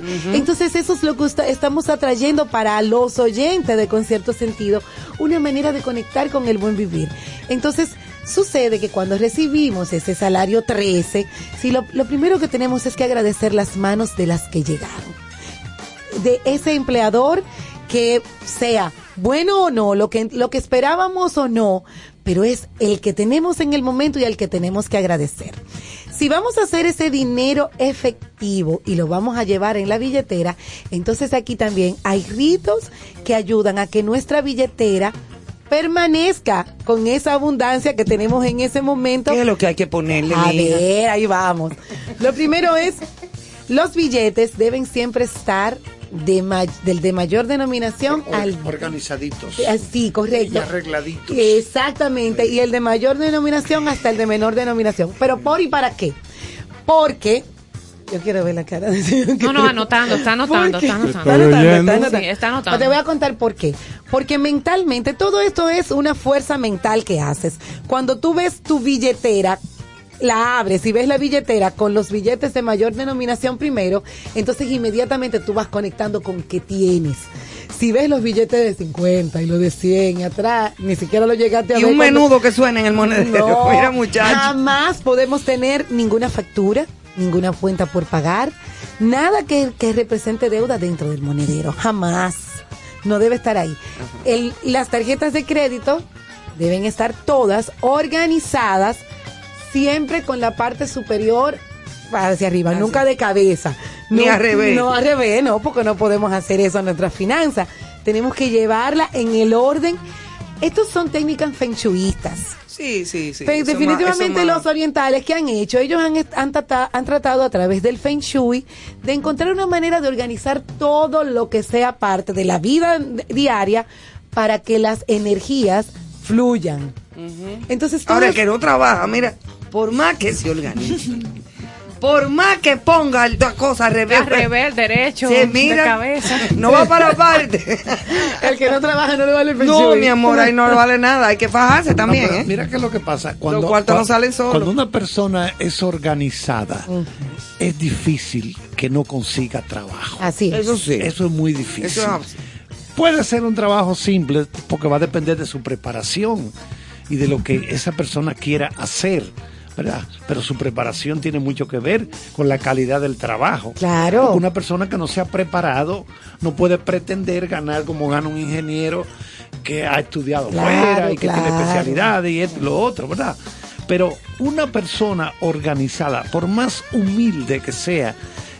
vivir. Entonces eso es lo que usta- estamos atrayendo para los oyentes de con cierto sentido, una manera de conectar con el buen vivir. Entonces sucede que cuando recibimos ese salario 13, si lo, lo primero que tenemos es que agradecer las manos de las que llegaron de ese empleador que sea bueno o no, lo que, lo que esperábamos o no, pero es el que tenemos en el momento y al que tenemos que agradecer. Si vamos a hacer ese dinero efectivo y lo vamos a llevar en la billetera, entonces aquí también hay ritos que ayudan a que nuestra billetera permanezca con esa abundancia que tenemos en ese momento. ¿Qué es lo que hay que ponerle? A ver, ahí vamos. Lo primero es, los billetes deben siempre estar de ma- del de mayor denominación al... Organizaditos. Sí, correcto. Y arregladitos. Exactamente, y el de mayor denominación hasta el de menor denominación. Pero ¿por y para qué? Porque... Yo quiero ver la cara de señor. No, no, anotando, está anotando, está anotando. Está anotando, está Sí, anotando. está anotando. Te voy a contar por qué. Porque mentalmente todo esto es una fuerza mental que haces. Cuando tú ves tu billetera, la abres y ves la billetera con los billetes de mayor denominación primero, entonces inmediatamente tú vas conectando con qué tienes. Si ves los billetes de 50 y los de 100 y atrás, ni siquiera lo llegaste a Y ver. un cuando- menudo que suena en el monedero. no, [LAUGHS] Mira, muchacho. Jamás podemos tener ninguna factura, ninguna cuenta por pagar, nada que, que represente deuda dentro del monedero. Jamás. No debe estar ahí. El- las tarjetas de crédito deben estar todas organizadas, siempre con la parte superior hacia arriba, nunca de cabeza. Ni No- al revés. No al revés, no, porque no podemos hacer eso en nuestras finanzas. Tenemos que llevarla en el orden. Estos son técnicas feng shuistas. Sí, sí, sí. Definitivamente más- los orientales que han hecho, ellos han, han, trata- han tratado a través del Feng Shui de encontrar una manera de organizar todo lo que sea parte de la vida diaria para que las energías fluyan. Entonces, Ahora, el que no trabaja, mira, por más que se organice, por más que ponga la cosa al revés, Al revés, derecho, se de mira, cabeza. no va para la parte. el que no trabaja no le vale el Feng No, mi amor, ahí no le vale nada, hay que fajarse también, No, ¿eh? Mira qué es lo que pasa. Cuando, cuartos no salen solos. Cuando una persona es organizada, es difícil que no consiga trabajo. Así es. Eso sí. Eso es muy difícil. Eso es así. Puede ser un trabajo simple porque va a depender de su preparación y de lo que esa persona quiera hacer. ¿Verdad? Pero su preparación tiene mucho que ver con la calidad del trabajo. Claro. Porque una persona que no se ha preparado no puede pretender ganar como gana un ingeniero que ha estudiado Claro, fuera y que tiene especialidades y esto y lo otro, ¿verdad? Pero una persona organizada, por más humilde que sea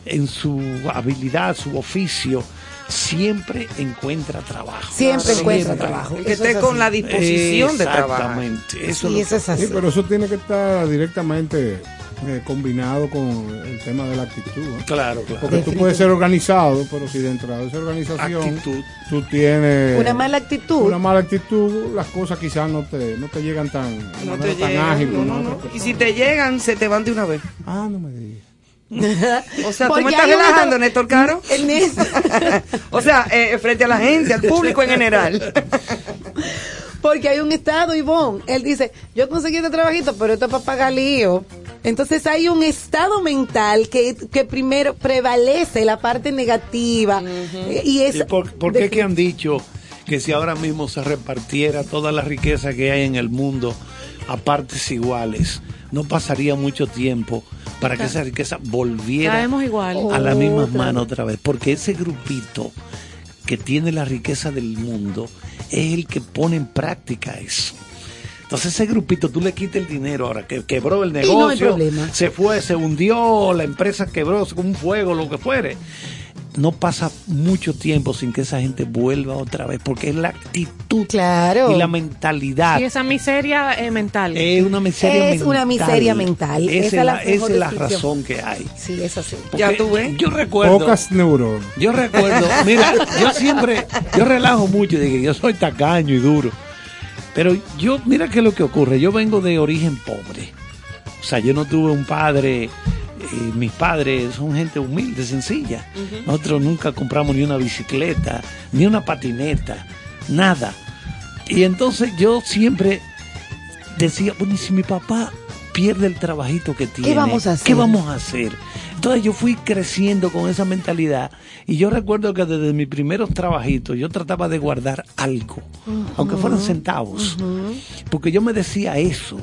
en su habilidad, su oficio, siempre encuentra trabajo. Siempre encuentra trabajo. Que Eso esté es con la disposición de trabajar. Exactamente. Eso Sí, es lo eso es así. Sí, pero eso tiene que estar directamente eh, combinado con el tema de la actitud. ¿eh? Claro, claro. Porque tú puedes ser organizado, pero si dentro de esa organización Actitud. tú tienes Una mala actitud. una mala actitud, las cosas quizás no te, no te llegan tan, de No manera te tan llegan, ágil no, como no, otras no. Y si te llegan, se te van de una vez. Ah, no me digas. [LAUGHS] O sea, tú Porque me estás relajando, otro- Néstor Caro. [LAUGHS] En eso. [LAUGHS] o sea, eh, frente a la gente, al público en general. Porque hay un estado, Ivonne. Él dice, yo conseguí este trabajito, pero esto es para pagar lío. Entonces hay un estado mental que, que primero prevalece la parte negativa. Y es... ¿Y por, por qué que han dicho que si ahora mismo se repartiera toda la riqueza que hay en el mundo a partes iguales, no pasaría mucho tiempo para que esa riqueza volviera igual. a las mismas manos otra vez? Porque ese grupito que tiene la riqueza del mundo es el que pone en práctica eso. Entonces ese grupito, tú le quitas el dinero ahora, que quebró el no negocio, se fue, se hundió, la empresa quebró con un fuego, lo que fuere. No pasa mucho tiempo sin que esa gente vuelva otra vez, porque es la actitud Claro. y la mentalidad. Y esa miseria eh, mental. Es una miseria Es mental. una miseria mental. Esa Esa es es la esa es razón que hay. Sí, es así. Porque Ya tú ves. Yo recuerdo. Pocas neuronas. Yo recuerdo, [LAUGHS] mira, yo siempre, yo relajo mucho, de que yo soy tacaño y duro. Pero yo, mira qué es lo que ocurre. Yo vengo de origen pobre. O sea, yo no tuve un padre. Eh, mis padres son gente humilde, sencilla. Nosotros nunca compramos ni una bicicleta, ni una patineta, nada. Y entonces yo siempre decía, bueno, y si mi papá pierde el trabajito que tiene, vamos a hacer? ¿Qué vamos a hacer? Entonces yo fui creciendo con esa mentalidad y yo recuerdo que desde mis primeros trabajitos yo trataba de guardar algo, aunque fueran centavos, porque yo me decía eso.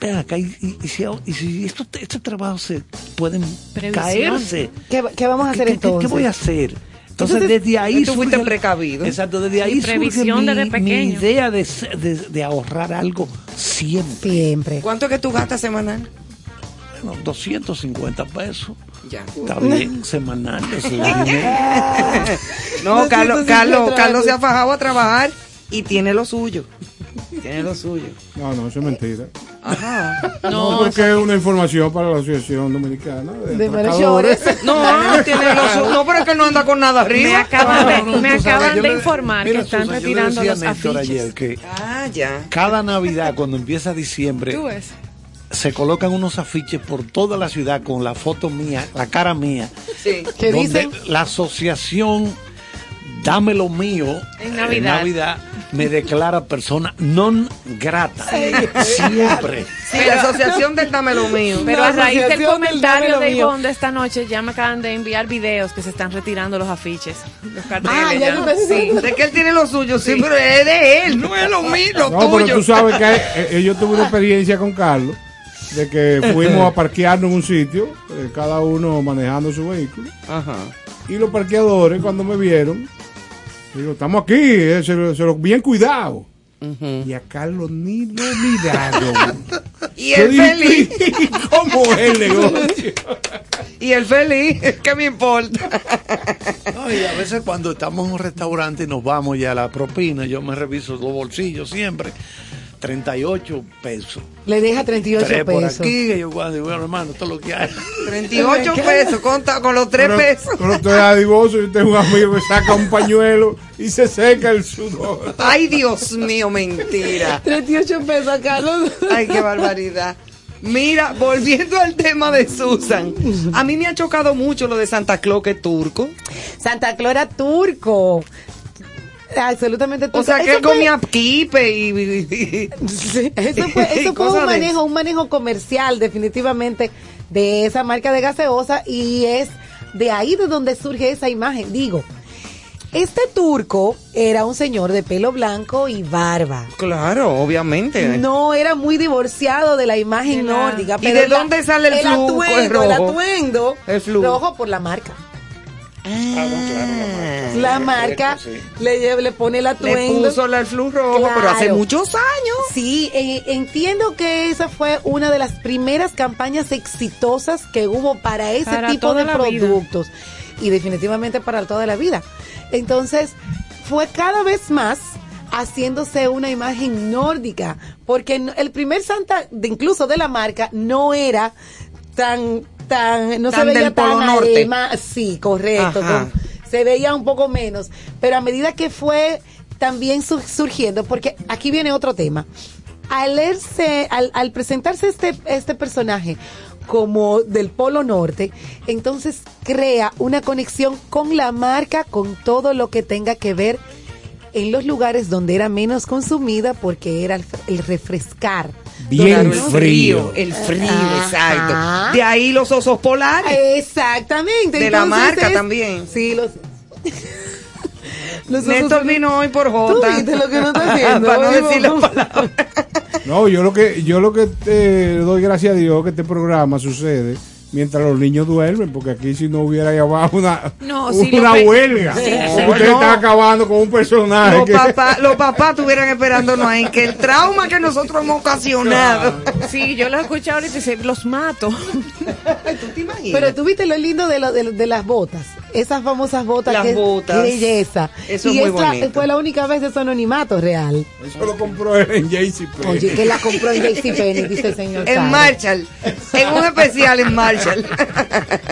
Ven acá, y, y- y si, y si estos, estos trabajos se pueden Previsión. caerse, ¿Qué, qué vamos a hacer ¿Qué, qué- qué entonces? voy a hacer? Entonces, Entonces, desde ahí tú fuiste surge- precavido. Exacto, desde ahí surge previsión mi, desde mi pequeño. idea de, se- de- de ahorrar algo siempre. Siempre. ¿Cuánto es que tú gastas semanal? bueno, 250 pesos. Ya. Está bien, [LAUGHS] semanal. [LAUGHS] No, Carlos, 250 Carlos, Carlos se ha fajado a trabajar y tiene lo suyo. Tiene lo suyo. No, no, eso es mentira. Ajá. No, porque es una información para la Asociación Dominicana de, De. No, [LAUGHS] no tiene lo suyo. No, pero es que no anda con nada arriba. Me acaban de, No, no, me tú sabes, acaban yo de le- informar mira, que están Susan, yo le retirando decía a los Néstor afiches. ayer que Ah, ya. cada Navidad, cuando empieza diciembre, Tú ves. se colocan unos afiches por toda la ciudad con la foto mía, la cara mía, Sí. ¿Qué donde dicen? la asociación Dame lo mío En Navidad. me declara persona non grata. Siempre. Sí, la asociación del Dame lo mío. Pero La a raíz del comentario de. Ivonne de esta noche, ya me acaban de enviar videos que se están retirando los afiches, los carteles. Ah, ya ya. Sí, de que él tiene lo suyo, sí, pero es de él, no es lo mío, lo No, pero tuyo. tú sabes que eh, eh, yo tuve una experiencia con Carlos de que fuimos a parquearnos en un sitio, eh, cada uno manejando su vehículo, Ajá. y los parqueadores cuando me vieron, digo, estamos aquí, eh, se, lo- se lo bien cuidado. Y a Carlos ni lo miraron. [LAUGHS] Y Yo el dije, feliz. [LAUGHS] ¿Cómo es el negocio? Y el feliz, ¿qué me importa? No, y a veces cuando estamos en un restaurante y nos vamos ya a la propina, yo me reviso los bolsillos siempre. 38 pesos. Le deja 38 Tres por pesos. aquí, y yo cuando digo, bueno, hermano, esto es lo que hay. [LAUGHS] 38 pesos, con, con los 3 Pero- pesos. Pero estoy adivoso, yo tengo un amigo que saca un pañuelo y se seca el sudor. Ay, Dios mío, mentira. 38 pesos, Carlos. Ay, qué barbaridad. Mira, volviendo al tema de Susan, a mí me ha chocado mucho lo de Santa Claus que es turco. Santa Clara turco. Absolutamente turco. O sea, que él fue- comía pipe y... y- Sí, eso fue, eso fue un de manejo, un manejo comercial definitivamente de esa marca de gaseosa y es de ahí de donde surge esa imagen. Digo, este turco era un señor de pelo blanco y barba. Claro, obviamente. No era muy divorciado de la imagen nórdica. ¿Y de la- dónde sale el flujo? atuendo, rojo. El atuendo El flujo. rojo por la marca. Ah, La marca le, lleva- le pone el Le atuendo. puso la- el flu rojo, pero hace Claro. muchos años. Sí, eh, entiendo que esa fue una de las primeras campañas exitosas que hubo para ese Para tipo de vida. productos y definitivamente para toda la vida. Entonces, fue cada vez más haciéndose una imagen nórdica, porque el primer Santa, de, incluso de la marca, no era tan, tan, no Tan se veía del Polo tan Norte. arema- sí, correcto, con- se veía un poco menos, pero a medida que fue también su- surgiendo, porque aquí viene otro tema. Al, leerse- al, al presentarse este, este personaje como del Polo Norte, entonces crea una conexión con la marca, con todo lo que tenga que ver en los lugares donde era menos consumida, porque era el, el refrescar. Bien el frío. El frío, Ajá. exacto. De ahí los osos polares. Exactamente. De la marca es- también. Sí, los... los Néstor osos- vino hoy por Tú Jota. viste lo que no está [LAUGHS] haciendo. Para no decir la vamos. palabra. No, yo lo que yo lo que te doy gracias a Dios que este programa sucede mientras los niños duermen, porque aquí si no hubiera ahí abajo una, No, una pe- huelga, Sí, no. ustedes están acabando con un personaje Los que papás los papás estuvieran esperándonos ahí, que el trauma que nosotros hemos ocasionado. Sí, yo lo he escuchado ahorita y dice, los mato. [LAUGHS] ¿Tú te imaginas? Pero tú viste lo lindo de, lo- de, de las botas, esas famosas botas. Las que, botas. Qué belleza. Eso es y muy esta bonito. fue la única vez de su anonimato real. eso lo compró él en JCPenney. Oye, que la compró en JCPenney, [LAUGHS] dice el señor. En Caro. Marshall. En un especial en Marshall.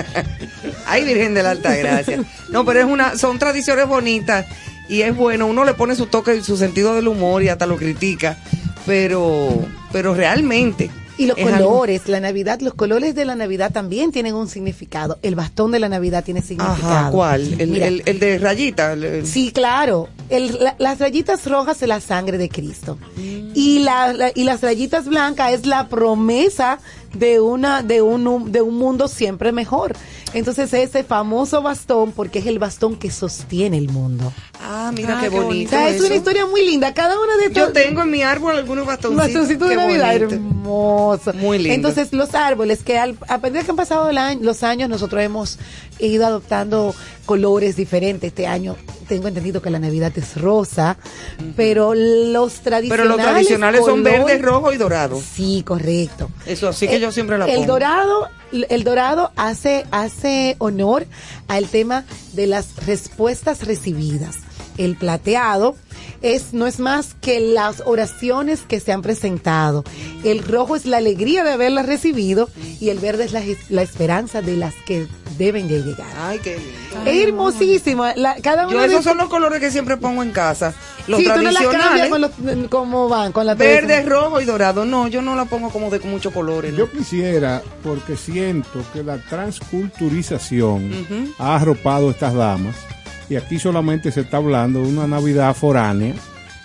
[LAUGHS] Ay, Virgen de la Alta Gracia. No, pero es una, son tradiciones bonitas y es bueno. Uno le pone su toque y su sentido del humor y hasta lo critica. Pero, pero realmente. Y los algo- colores, la Navidad, los colores de la Navidad también tienen un significado. El bastón de la Navidad tiene significado. Ajá, ¿cuál? El, Mira, el, el de rayita. el- Sí, claro. El- la- las rayitas rojas es la sangre de Cristo. Mm. Y, la, la- y las rayitas blancas es la promesa de, una, de, un, de un mundo siempre mejor. Entonces ese famoso bastón, porque es el bastón que sostiene el mundo. Ah, mira Ah, qué qué O bonito. sea, es eso. una historia muy linda. Cada una de Yo tengo en mi árbol algunos Un bastoncitos. bastoncito de Navidad bonito. hermoso. Muy lindo. Entonces, los árboles que al, a medida que han pasado el año- los años, nosotros hemos ido adoptando colores diferentes. Este año tengo entendido que la Navidad es rosa, pero los Pero tradicionales los tradicionales son verde, rojo y dorado. Sí, correcto. Eso así que Eh, yo siempre la El dorado, el dorado hace, hace honor al tema de las respuestas recibidas. El plateado es, no es más que las oraciones que se han presentado. El rojo es la alegría de haberlas recibido y el verde es la, la esperanza de las que deben de llegar. Ay, qué lindo. Es hermosísimo. La- cada uno Yo de esos son los colores que siempre pongo en casa. Los Sí, tú no las cambias tradicionales. con los, como van, con la Verde, tradición. rojo y dorado. No, yo no la pongo como de muchos colores. ¿no? Yo quisiera, porque siento que la transculturización ha arropado a estas damas, y aquí solamente se está hablando de una Navidad foránea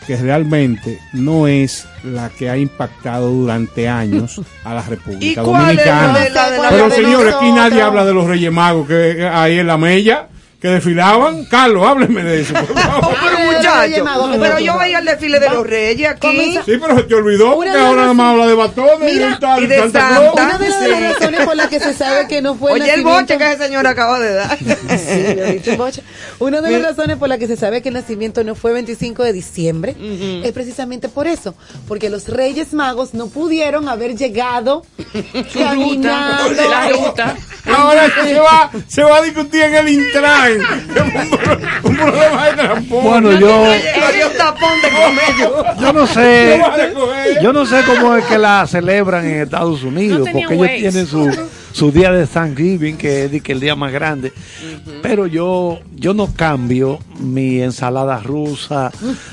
que realmente no es la que ha impactado durante años a la [LAUGHS] ¿Y República la Dominicana. de la de la Pero señores, aquí nadie habla de los Reyes Magos que ahí en la mella que desfilaban. Carlos, hábleme de eso, por [LAUGHS] favor. Pero que pero yo veía el desfile de los reyes aquí. Sí, pero se te olvidó Una porque de ahora las- nada más habla de batones Mira, y, tal, y de Santa Santa. Una de las Sí. razones por las que se sabe que no fue Oye, el nacimiento- boche que ese señor acaba de dar. [LAUGHS] Sí, dicho boche. Una de las razones por las que se sabe que el nacimiento no fue 25 de diciembre es precisamente por eso, porque los Reyes Magos no pudieron haber llegado caminando. La ruta. Ahora se va, se va a discutir en el Un, pro- un problema de transporte. Bueno, yo, Había un tapón de comello. yo no sé, [LAUGHS] yo no sé cómo es que la celebran en Estados Unidos, porque ellos tienen su, su día de Thanksgiving, que es que el día más grande. Pero yo, yo no cambio mi ensalada rusa,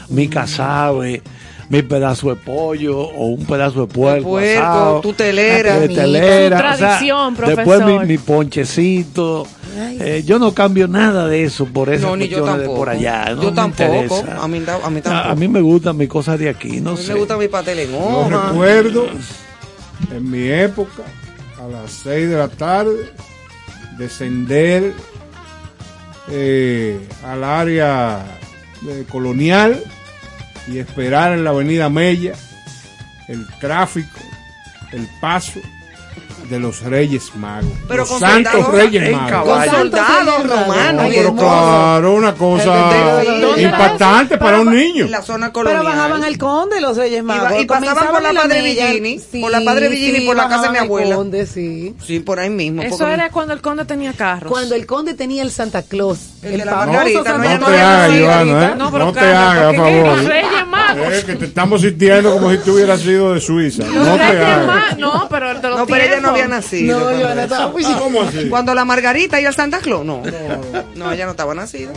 mi casabe, mi pedazo de pollo o un pedazo de puerco, puerco, asado, tu telera. de telera, o sea, tradición, después mi, ponchecito. Eh, yo no cambio nada de eso por esas No, ni yo de tampoco. por allá. no yo me tampoco. interesa. A mí, da- a mí A, tampoco. a mí me gustan mis cosas de aquí, no A mí sé. me gusta mi pastel en Yo hoja. recuerdo en mi época, a las 6 de la tarde, descender eh, al área de colonial y esperar en la avenida Mella el tráfico, el paso de los Reyes Magos. Pero los con santos soldados Reyes Magos. caballo. Con soldados romanos. No, pero claro, una cosa Sí. impactante para un niño. En la zona colonial. Pero bajaban al conde los Reyes Magos. Iba- y pasaban por la en Padre. Villini, por la Padre Villini y por la casa de mi abuela. Conde, sí. Sí, por ahí mismo. Eso era cuando el conde tenía carros. Cuando el conde tenía el Santa Claus. El de la Margarita, Santa no, ella No no te hagas, Ivana. ¿eh? No, te hagas, por favor. Los Reyes Magos. Eh, que te estamos sintiendo como si tú hubieras sido de Suiza. No te hagas. No, pero el de los No, pero ella no tiempos. Había nacido. No, estaba muy ¿Cómo así? Cuando la Margarita y el Santa Claus, no. No, [LAUGHS] ella no estaba nacida.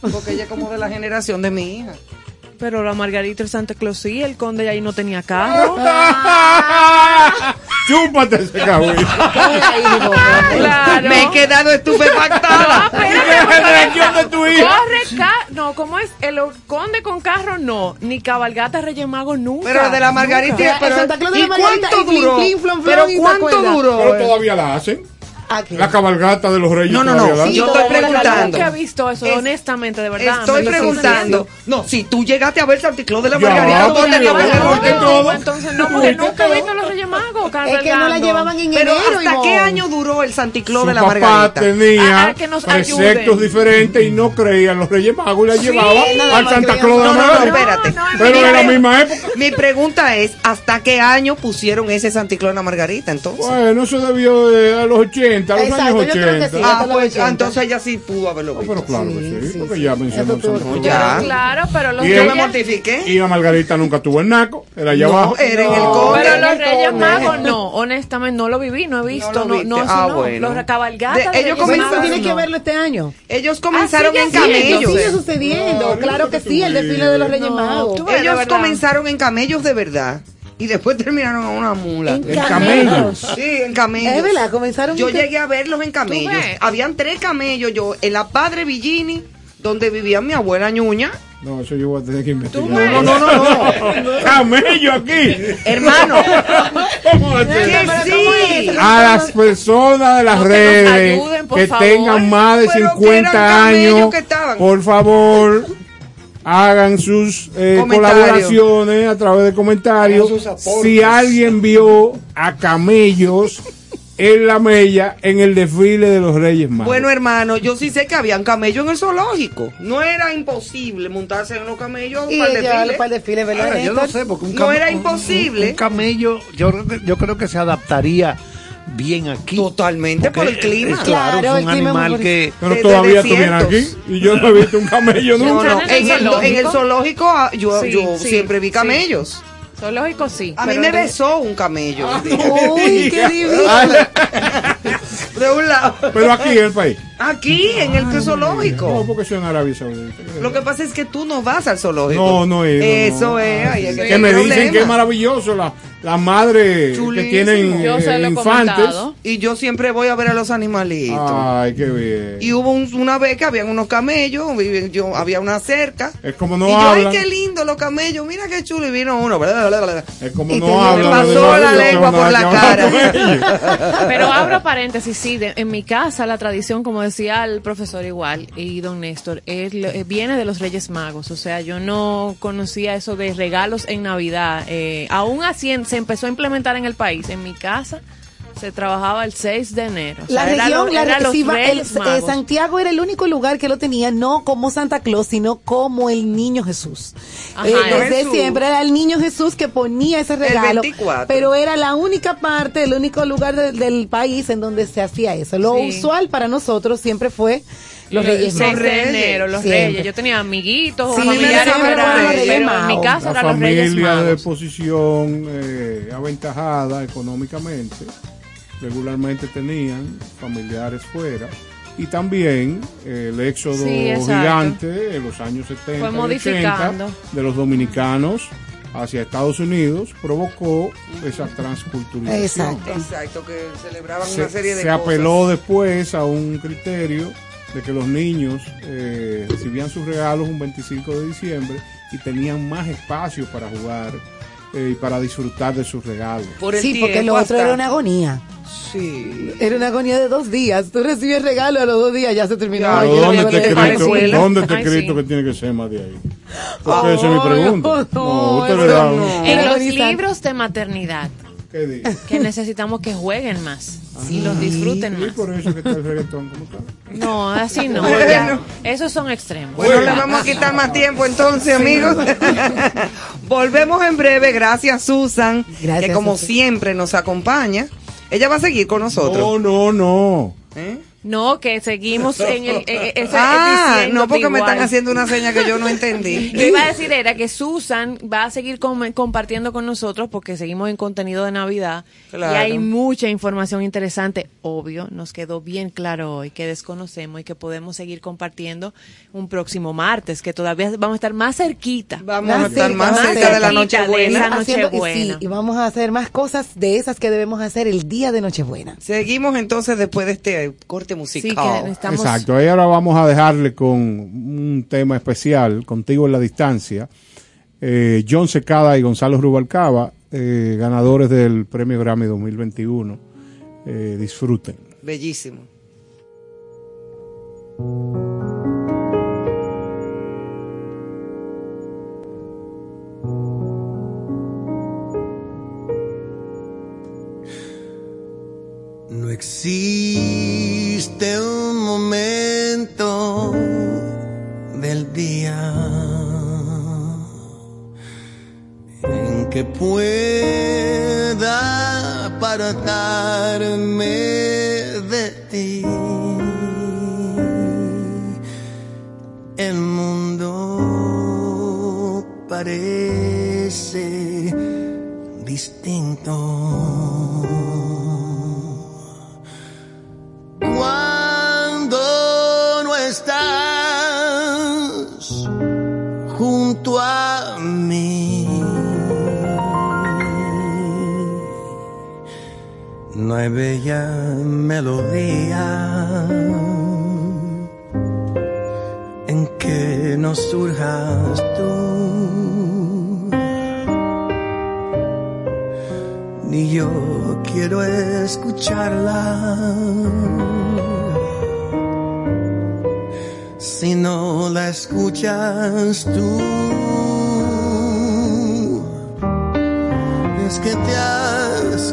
Porque ella es como de la generación de mi hija. Pero la Margarita el Santa Claus sí, el conde ahí no tenía carro. [LAUGHS] Chúpate ese cabrón. Claro. Me he quedado estupefactada. No, espérate, ¿Qué reacción de tu hija? Corre, ca- no, ¿cómo es? El conde con carro no, ni cabalgata Reyes Magos nunca. Pero de la Margarita, pero, El Santa Claus de ¿y la Margarita cuánto y flin, duró? pero ¿y te ¿cuánto duró? Pero todavía la hacen. ¿A qué? La cabalgata de los reyes. No, no, no. la Yo estoy preguntando. Nunca he visto eso, Es- honestamente, de verdad. Estoy preguntando. No, si tú llegaste a ver Santa Claus de la Margarita, ¿dónde No, entonces no, porque nunca he visto a los Reyes Magos Es que no la llevaban en Pero enero. ¿hasta qué año duró el Claus Su de la papá Margarita? tenía Ah, preceptos diferentes y no creía en los reyes magos y la llevaba al Santa Claus de la Margarita. Pero en la misma época. Mi pregunta es, ¿hasta qué año pusieron ese Santa Claus en la Margarita entonces? Bueno, eso debió de a los 80, a los Exacto, años yo creo que 80. sí. ah, pues 80. entonces ella sí pudo haberlo No, visto. pero claro que Sí, porque sí. ya mencionó. Ya. Claro, pero los Yo me Reyes... mortifiqué. Y la Margarita nunca tuvo el naco, era allá No, abajo. era en el conde. Pero los Reyes. Magos no, honestamente no lo viví, no he visto, no, no, eso Ah, no. bueno. Los cabalgatas ellos comenzaron- Magos, tiene que verlo este año. Ellos comenzaron en camellos. Sigue sucediendo. Claro que sí, el desfile de los Reyes Magos. Ellos comenzaron en camellos de verdad. Y después terminaron en una mula. En En camellos. camellos. Sí, en camellos. Es verdad, comenzaron Yo llegué a verlos en camellos. Habían tres camellos yo en la Padre Villini, donde vivía mi abuela ñuña. No, eso yo voy a tener que investigar. ves? No, no, no, no. [LAUGHS] Camello aquí. Hermano, [LAUGHS] ¿Cómo que sí. A las personas de las No, que redes ayuden, que tengan más de Pero que 50 eran camellos años, que estaban. por favor, hagan sus eh, colaboraciones a través de comentarios. Si alguien vio a camellos en la mella en el desfile de los Reyes Magos. Bueno, hermano, yo sí sé que habían camellos en el zoológico. No era imposible montarse en los camellos Y para el desfile. para el desfile, ¿verdad, Ahora, yo no sé, porque un No era imposible. Un, un camello, yo, yo creo que se adaptaría bien aquí. Totalmente por el clima. Claro, Claro, es el un animal que... Pero todavía vienes aquí y yo no he visto un camello nunca. no, en el, zoológico? en el zoológico ah, yo, Sí, yo sí, siempre vi sí. camellos. Zoológico sí. A mí me de- besó un camello. día. Uy, qué [LAUGHS] divino. De un lado. Pero aquí en el país. Aquí, en el que zoológico. No, porque soy en Arabia Saudita. Lo que pasa es que tú no vas al zoológico. No, no he Eso no. es. que me dicen que es maravilloso la, las madres que tienen Yo eh, infantes. comentado. Y yo siempre voy a ver a los animalitos. Ay, qué bien. Y hubo un- una vez que habían unos camellos, y yo había una cerca. es como no y yo, hablan. ay, qué lindo los camellos, mira qué chulo. Y vino uno, bla, bla, bla, bla. Es como Y no hablan. me pasó la lengua por la cara. Pero abro paréntesis, sí, de- en mi casa la tradición, como decía el profesor igual y don Néstor, es eh, viene de los Reyes Magos. O sea, yo no conocía eso de regalos en Navidad. Eh, aún así en- se empezó a implementar en el país. En mi casa se trabajaba el 6 de enero. O sea, La era región, lo- la era los va- el- eh, Magos. Santiago era el único lugar que lo tenía, no como Santa Claus, sino como el niño Jesús. Ajá, Eh, desde Jesús. siempre era el niño Jesús que ponía ese regalo. 24. Pero era la única parte, el único lugar de- del país en donde se hacía eso. Lo Sí. usual para nosotros siempre fue los Reyes 6 Magos. de enero, los Siempre. Reyes. Yo tenía amiguitos Sí, familiares, siempre pero, fueron los Reyes pero en Magos. mi casa La eran los Reyes familia de Magos. posición eh, aventajada económicamente regularmente tenían familiares fuera y también eh, el éxodo Sí, gigante en los años 70 Fue y 80 modificando. de los dominicanos hacia Estados Unidos provocó esa transculturización. Exacto. Exacto, que celebraban Se, una serie de se cosas. apeló después a un criterio de que los niños eh, recibían sus regalos un 25 de diciembre y tenían más espacio para jugar y para disfrutar de sus regalos. Por Sí, porque lo otro hasta- era una agonía. Sí. Era una agonía de dos días. Tú recibes regalo a los dos días, ya se terminó. Yo ¿dónde la escrito. ¿dónde Ay, escrito sí. que tiene que ser más de ahí? Porque esa es mi pregunta. no, No, usted eso le da no. un- En los libros de maternidad, ¿Qué dice? que necesitamos que jueguen más y los disfruten Y más. por eso que está el reggaetón como está. No, así no. Bueno. ya. Esos son extremos. Bueno, le vamos a quitar más tiempo entonces, amigos. [LAUGHS] Volvemos en breve. Gracias, Susan, Gracias, que como Susan. siempre nos acompaña. Ella va a seguir con nosotros. No, no, no. ¿Eh? No, que seguimos en el. eh, eh, Ah, no, porque me están haciendo una seña que yo no entendí. [LAUGHS] Lo que iba a decir era que Susan va a seguir com- compartiendo con nosotros porque seguimos en contenido de Navidad Claro. y hay mucha información interesante. Obvio, nos quedó bien claro hoy que desconocemos y que podemos seguir compartiendo un próximo martes, que todavía vamos a estar más cerquita. Vamos a estar más más cerca de la Nochebuena. sí, y vamos a hacer más cosas de esas que debemos hacer el día de Nochebuena. Seguimos entonces después de este corte musical. que estamos. Exacto, y ahora vamos a dejarle con un tema especial, contigo en la distancia. Eh, John Secada y Gonzalo Rubalcaba, eh, ganadores del Premio Grammy 2021. Eh, disfruten. Bellísimo. No existe un momento del día en que pueda apartarme de ti. El mundo parece distinto. Bella melodía en que no surjas tú. Ni yo quiero escucharla si no la escuchas tú. Es que te has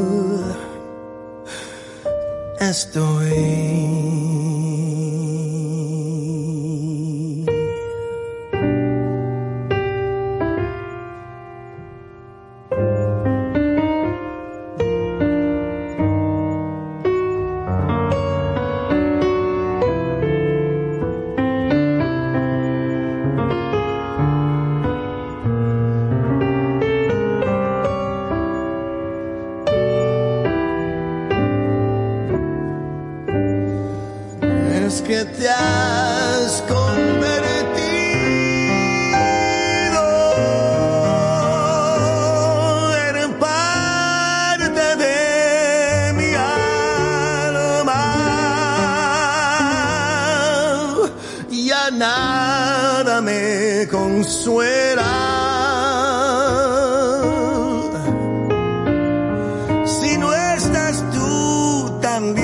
Estoy. Consuela. Si no estás tú también,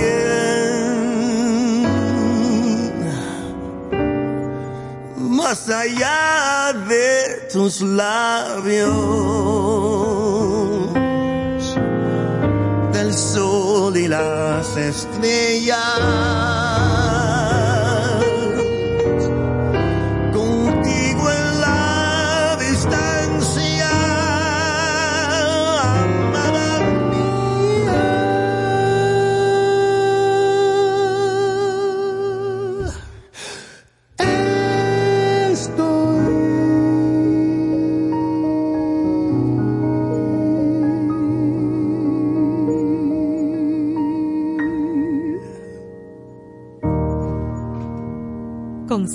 más allá de tus labios, del sol y las estrellas.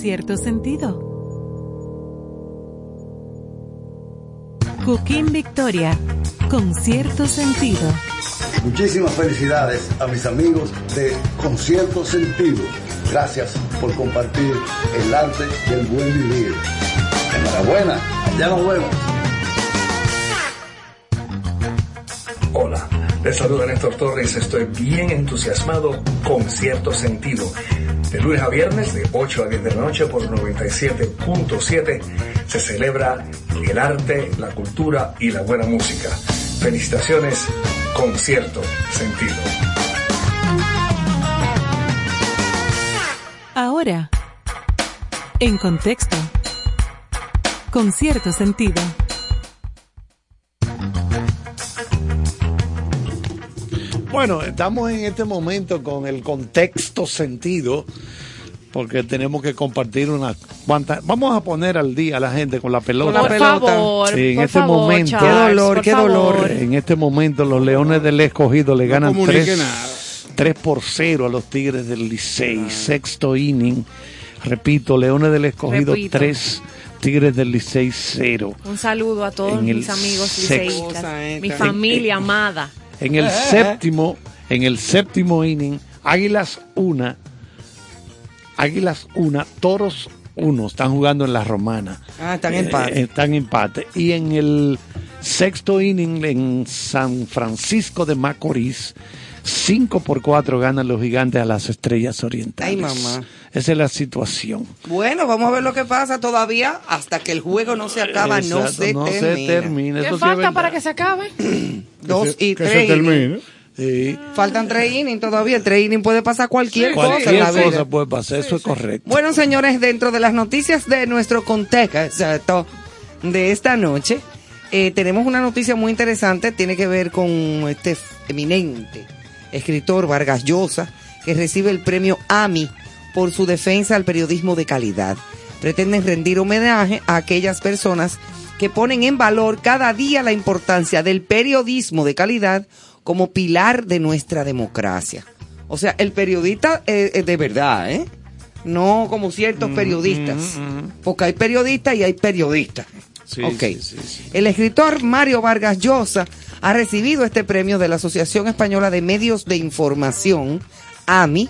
Cierto sentido. Cooking Victoria. Con cierto sentido. Muchísimas felicidades a mis amigos de Concierto Sentido. Gracias por compartir el arte del buen vivir. Enhorabuena, ya nos vemos. Hola, les saluda Néstor Torres. Estoy bien entusiasmado con cierto sentido. Lunes a viernes, de 8 a 10 de la noche por 97.7, se celebra el arte, la cultura y la buena música. Felicitaciones con cierto sentido. Ahora, en contexto. Con cierto sentido. Bueno, estamos en este momento con el contexto sentido, porque tenemos que compartir unas cuantas. Vamos a poner al día a la gente con la pelota. Con la pelota. favor, Sí, en por este favor, momento. Charles, Qué dolor, por qué dolor. favor. En este momento, los Leones del Escogido le ganan comunique 3, nada. 3 por 0 a los Tigres del Licey. Sexto inning. Repito, Leones del Escogido Repito. 3, Tigres del Licey 0. Un saludo a todos En mis amigos liceístas, mi En- familia amada. En el séptimo, en el séptimo inning, Águilas 1, Águilas 1, Toros 1, están jugando en la Romana. Ah, están en Eh, empate. están en empate. Y en el sexto inning en San Francisco de Macorís, 5 por 4 ganan los gigantes a las estrellas orientales. Ay, mamá. Esa es la situación. Bueno, vamos a ver lo que pasa todavía. Hasta que el juego no se acaba, no se no se termina. termina. ¿Qué falta para que se acabe? [CLEARS THROAT] Dos y que tres. se termine. Sí. Faltan tres innings todavía. En tres innings puede pasar cualquier, cosa en Cualquier la vida. cosa puede pasar, eso es correcto. Bueno, señores, dentro de las noticias de nuestro contexto de esta noche, eh, tenemos una noticia muy interesante. Tiene que ver con este eminente escritor Vargas Llosa, que recibe el premio AMI por su defensa al periodismo de calidad. Pretenden rendir homenaje a aquellas personas que ponen en valor cada día la importancia del periodismo de calidad como pilar de nuestra democracia. O sea, el periodista eh, eh, de verdad, ¿eh? No como ciertos periodistas. Porque hay periodistas y hay periodistas. Sí, Ok. sí, sí, sí. El escritor Mario Vargas Llosa ha recibido este premio de la Asociación Española de Medios de Información, AMI,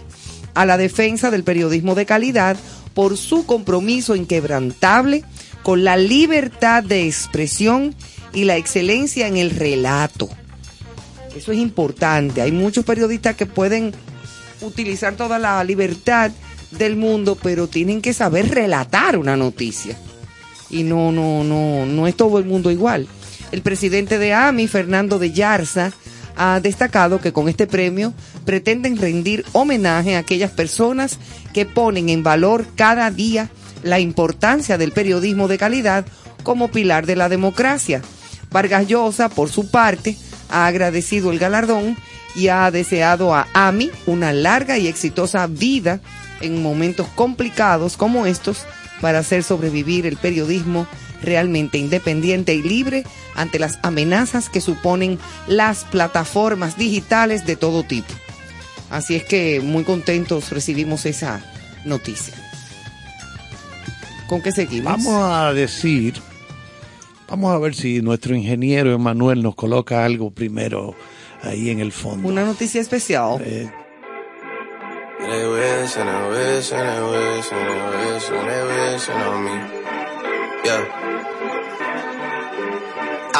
a la defensa del periodismo de calidad por su compromiso inquebrantable con la libertad de expresión y la excelencia en el relato. Eso es importante. Hay muchos periodistas que pueden utilizar toda la libertad del mundo, pero tienen que saber relatar una noticia. Y no, no, no, no es todo el mundo igual. El presidente de AMI, Fernando de Yarza, ha destacado que con este premio pretenden rendir homenaje a aquellas personas que ponen en valor cada día la importancia del periodismo de calidad como pilar de la democracia. Vargas Llosa, por su parte, ha agradecido el galardón y ha deseado a AMI una larga y exitosa vida en momentos complicados como estos para hacer sobrevivir el periodismo realmente independiente y libre ante las amenazas que suponen las plataformas digitales de todo tipo. Así es que muy contentos recibimos esa noticia. ¿Con qué seguimos? Vamos a decir, vamos a ver si nuestro ingeniero Emanuel nos coloca algo primero ahí en el fondo. Una noticia especial. Eh, They wish and they wish and they wish and they wish and they wishing on me. Yeah.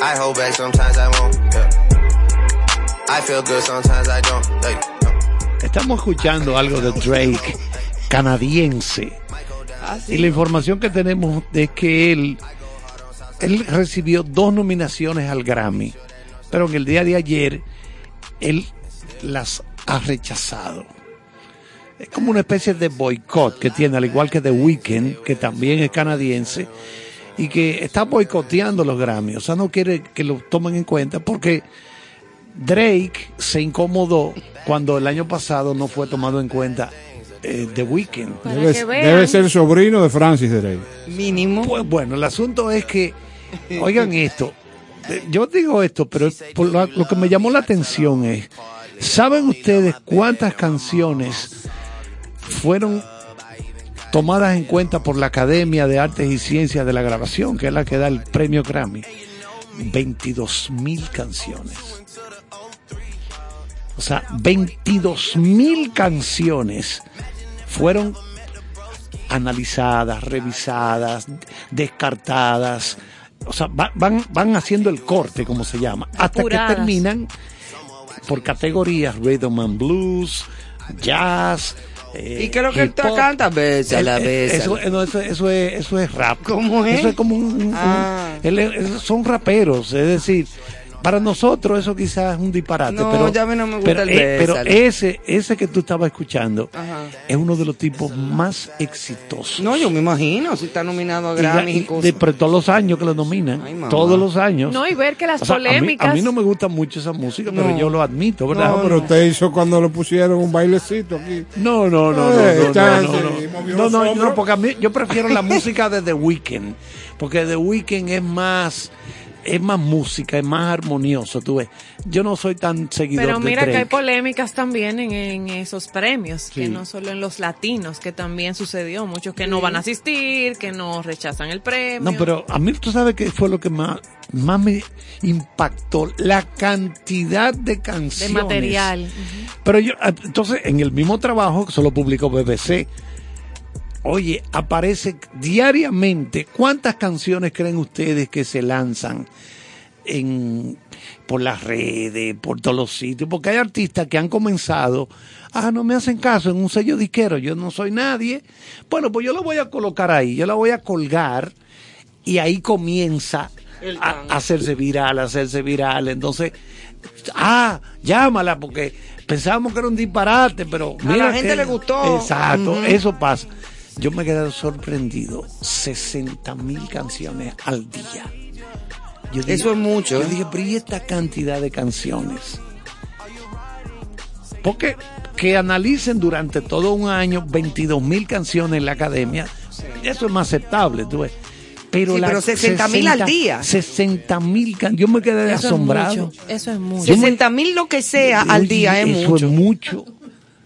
I hold back sometimes I won't. Yeah. I feel good sometimes I don't. Like, Estamos escuchando algo de Drake, canadiense. Y la información que tenemos es que él, él recibió dos nominaciones al Grammy, pero en el día de ayer él las ha rechazado. Es como una especie de boicot que tiene, al igual que The Weeknd, que también es canadiense, y que está boicoteando los Grammy. O sea, no quiere que lo tomen en cuenta porque Drake se incomodó cuando el año pasado no fue tomado en cuenta eh, The Weeknd. Debe, debe ser sobrino de Francis Drake. Mínimo. Pues bueno, el asunto es que, oigan esto, eh, yo digo esto, pero por lo, lo que me llamó la atención es, ¿saben ustedes cuántas canciones fueron tomadas en cuenta por la Academia de Artes y Ciencias de la Grabación, que es la que da el premio Grammy? 22 mil canciones. O sea, 22 mil canciones fueron analizadas, revisadas, descartadas. O sea, va- van, van haciendo el corte, como se llama, hasta Apuradas. que terminan por categorías, rhythm and blues, jazz. Eh, ¿Y qué es lo que hip tú hop. cantas? Bésala, Eh, eh, Eso, bésala. no, eso, eso es, eso es rap. ¿Cómo es? Eso es como un... un- Ah. él es- son raperos, es decir, para nosotros eso quizás es un disparate. No, pero, ya a mí no me gusta pero, el eh, pero ese, ese que tú estabas escuchando Ajá. es uno de los tipos más exitosos. No, yo me imagino, si está nominado a Y ya- Grammy y y cosas. de, pero todos los años que lo nominan, todos los años. No, y ver que las O sea, a mí- polémicas. A mí, no me gusta mucho esa música, pero No. yo lo admito, ¿verdad? No, pero usted hizo cuando le pusieron un bailecito aquí. No, no, no, no, Eh, no, no, chance, no, no. y movió No, los no, hombros. no, porque a mí yo prefiero la música de The Weeknd, porque The Weeknd es más es más música, es más armonioso, tú ves. Yo no soy tan seguidor Pero de mira que hay polémicas también en, en esos premios, que no solo en los latinos, que también sucedió. Muchos que no van a asistir, que no rechazan el premio. No, pero a mí tú sabes que fue lo que más más me impactó la cantidad de de canciones. material. Pero yo, entonces, en el mismo trabajo, que solo publicó BBC, oye, aparece diariamente, ¿cuántas canciones creen ustedes que se lanzan en, por las redes, por todos los sitios? Porque hay artistas que han comenzado, ah, no me hacen caso en un sello disquero, yo no soy nadie. Bueno, pues yo lo voy a colocar ahí, yo la voy a colgar y ahí comienza a, a hacerse viral, a hacerse viral. Entonces, ah, llámala porque pensábamos que era un disparate, pero A la gente que- le gustó. Exacto, eso pasa. Yo me he quedado sorprendido, 60 mil canciones al día. Yo dije- Eso es mucho, Yo dije, pero ¿y esta cantidad de canciones? Porque que analicen durante todo un año 22 mil canciones en la academia, eso es más aceptable, tú ves. Pero, Sí, la- pero 60.000 al día. 60 mil canciones. Yo me quedé Eso asombrado. es. Eso es mucho. 60 mil lo que sea al Oye, día es eso mucho. es mucho.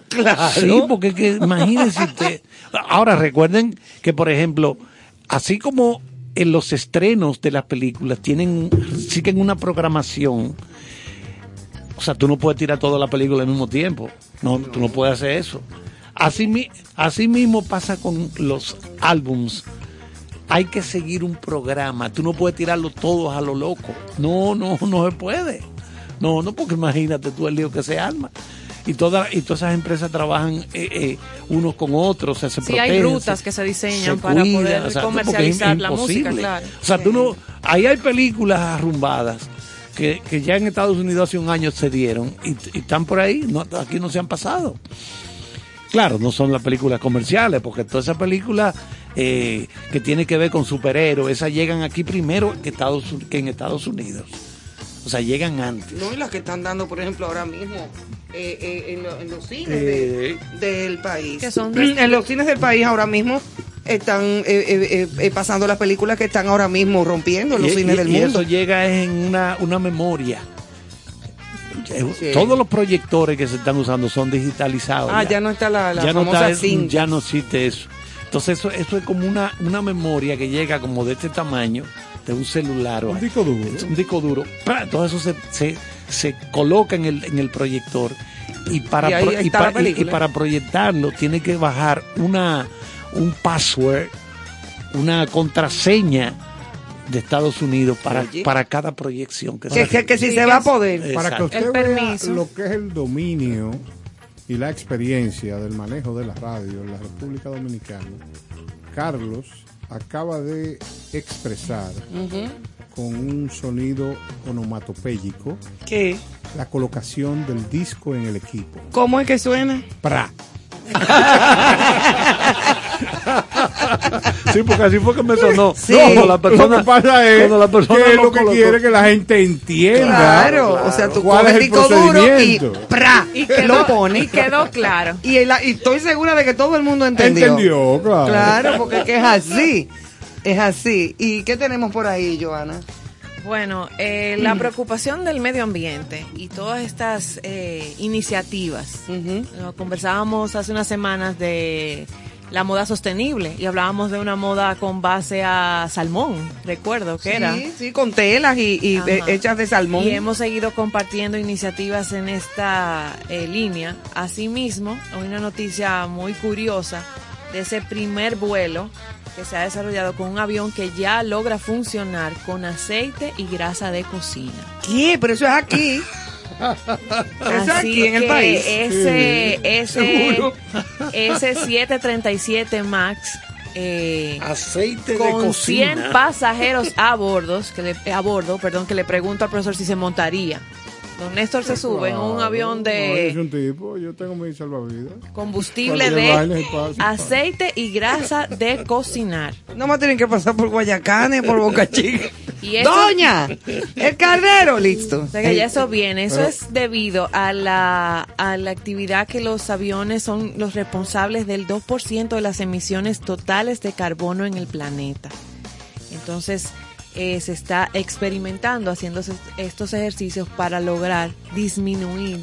Claro. Sí, porque es que, imagínense usted. Ahora recuerden que, por ejemplo, así como en los estrenos de las películas tienen, siguen una programación. O sea, tú no puedes tirar toda la película al mismo tiempo. No, tú no puedes hacer eso. Así, así mismo pasa con los álbums. Hay que seguir un programa. Tú no puedes tirarlo todos a lo loco. No, no, no se puede. No, no, porque imagínate tú el lío que se arma. Y, todas y todas esas empresas trabajan eh, eh, unos con otros, o sea, se Sí, hay protegen, rutas se- que se diseñan se para cuidan, poder o sea, comercializar la música, claro. O sea, tú no, ahí hay películas arrumbadas que, que ya en Estados Unidos hace un año se dieron y, y están por ahí, no, aquí no se han pasado. Claro, no son las películas comerciales, porque todas esas películas eh, que tienen que ver con superhéroes, esas llegan aquí primero que, Estados, que en Estados Unidos. O sea, llegan antes. No, y las que están dando, por ejemplo, ahora mismo eh, eh, en, lo- en los cines Eh, de- del país. Son de- en los cines del país ahora mismo están eh, eh, eh, eh, pasando las películas que están ahora mismo rompiendo en los Y- cines y- del y mundo. eso llega en una, una memoria. Sí. Todos los proyectores que se están usando son digitalizados. Ah, ya no está la, la ya no famosa está- cinta. ya no existe eso. Entonces eso, eso es como una, una memoria que llega como de este tamaño, de un celular. o Un disco duro. Es un disco duro. ¡Pra! Todo eso se, se, se coloca en el, en el proyector y para, Y pro- y para proyectarlo tiene que bajar una un password, una contraseña de Estados Unidos para, Oye. para cada proyección que, Que, se que, que si Sí, se va a poder. Para que usted El vea permiso. lo que es el dominio y la experiencia del manejo de la radio en la República Dominicana, Carlos acaba de expresar con un sonido onomatopéyico ¿Qué? la colocación del disco en el equipo. ¿Cómo es que suena? ¡Pra! Sí, porque así fue que me sonó. Sí. Cuando la persona, lo que pasa es cuando la persona que es lo lo que colocó. quiere que la gente entienda Claro, o sea, tú cuál coges es el disco duro y. ¡pra! Y quedó, lo pone. y quedó claro. Y, estoy segura de que todo el mundo entendió. Entendió, claro. Claro, porque es que es así. Es así. ¿Y qué tenemos por ahí, Joana? Bueno, eh, la preocupación del medio ambiente y todas estas eh, iniciativas. Conversábamos hace unas semanas de la moda sostenible y hablábamos de una moda con base a salmón, recuerdo que era. Sí, sí, con telas y, y de- hechas de salmón. Y hemos seguido compartiendo iniciativas en esta eh, línea. Asimismo, hay una noticia muy curiosa de ese primer vuelo que se ha desarrollado con un avión que ya logra funcionar con aceite y grasa de cocina. ¿Qué? Pero eso es aquí. [LAUGHS] eso es Así aquí en el país. Ese, ese, ese 737 MAX eh, Aceite de con cocina. 100 pasajeros a bordo, que le, a bordo, perdón, que le pregunto al profesor si se montaría. Don Néstor se sube en un avión No, yo soy de un tipo, yo tengo mi salvavidas. combustible de aceite y grasa de cocinar. No más tienen que pasar por Guayacane, por Boca Chica. [LAUGHS] Y eso- ¡Doña! ¡El carnero! Listo. O sea que ya eso viene. Eso Pero- es debido a la, a la actividad que los aviones son los responsables del 2% de las emisiones totales de carbono en el planeta. Entonces, eh, se está experimentando, haciendo es- estos ejercicios para lograr disminuir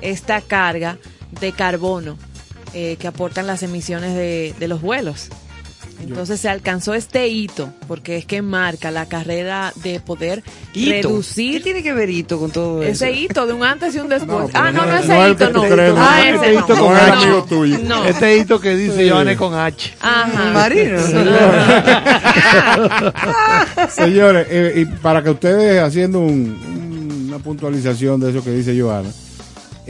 esta carga de carbono eh, que aportan las emisiones de, de los vuelos. Entonces se alcanzó este hito, porque es que marca la carrera de poder Hito. reducir ¿Qué tiene que ver hito con todo eso? ese hito de un antes y un después. ah, no, no, no ese hito no. crees, no. Ah, Este ese no. hito con H. tuyo. No. Este hito que dice Sí. Johannes con H. Ajá. Marino. [LAUGHS] Señores, eh, y para que ustedes haciendo un- un- una puntualización de eso que dice Joana,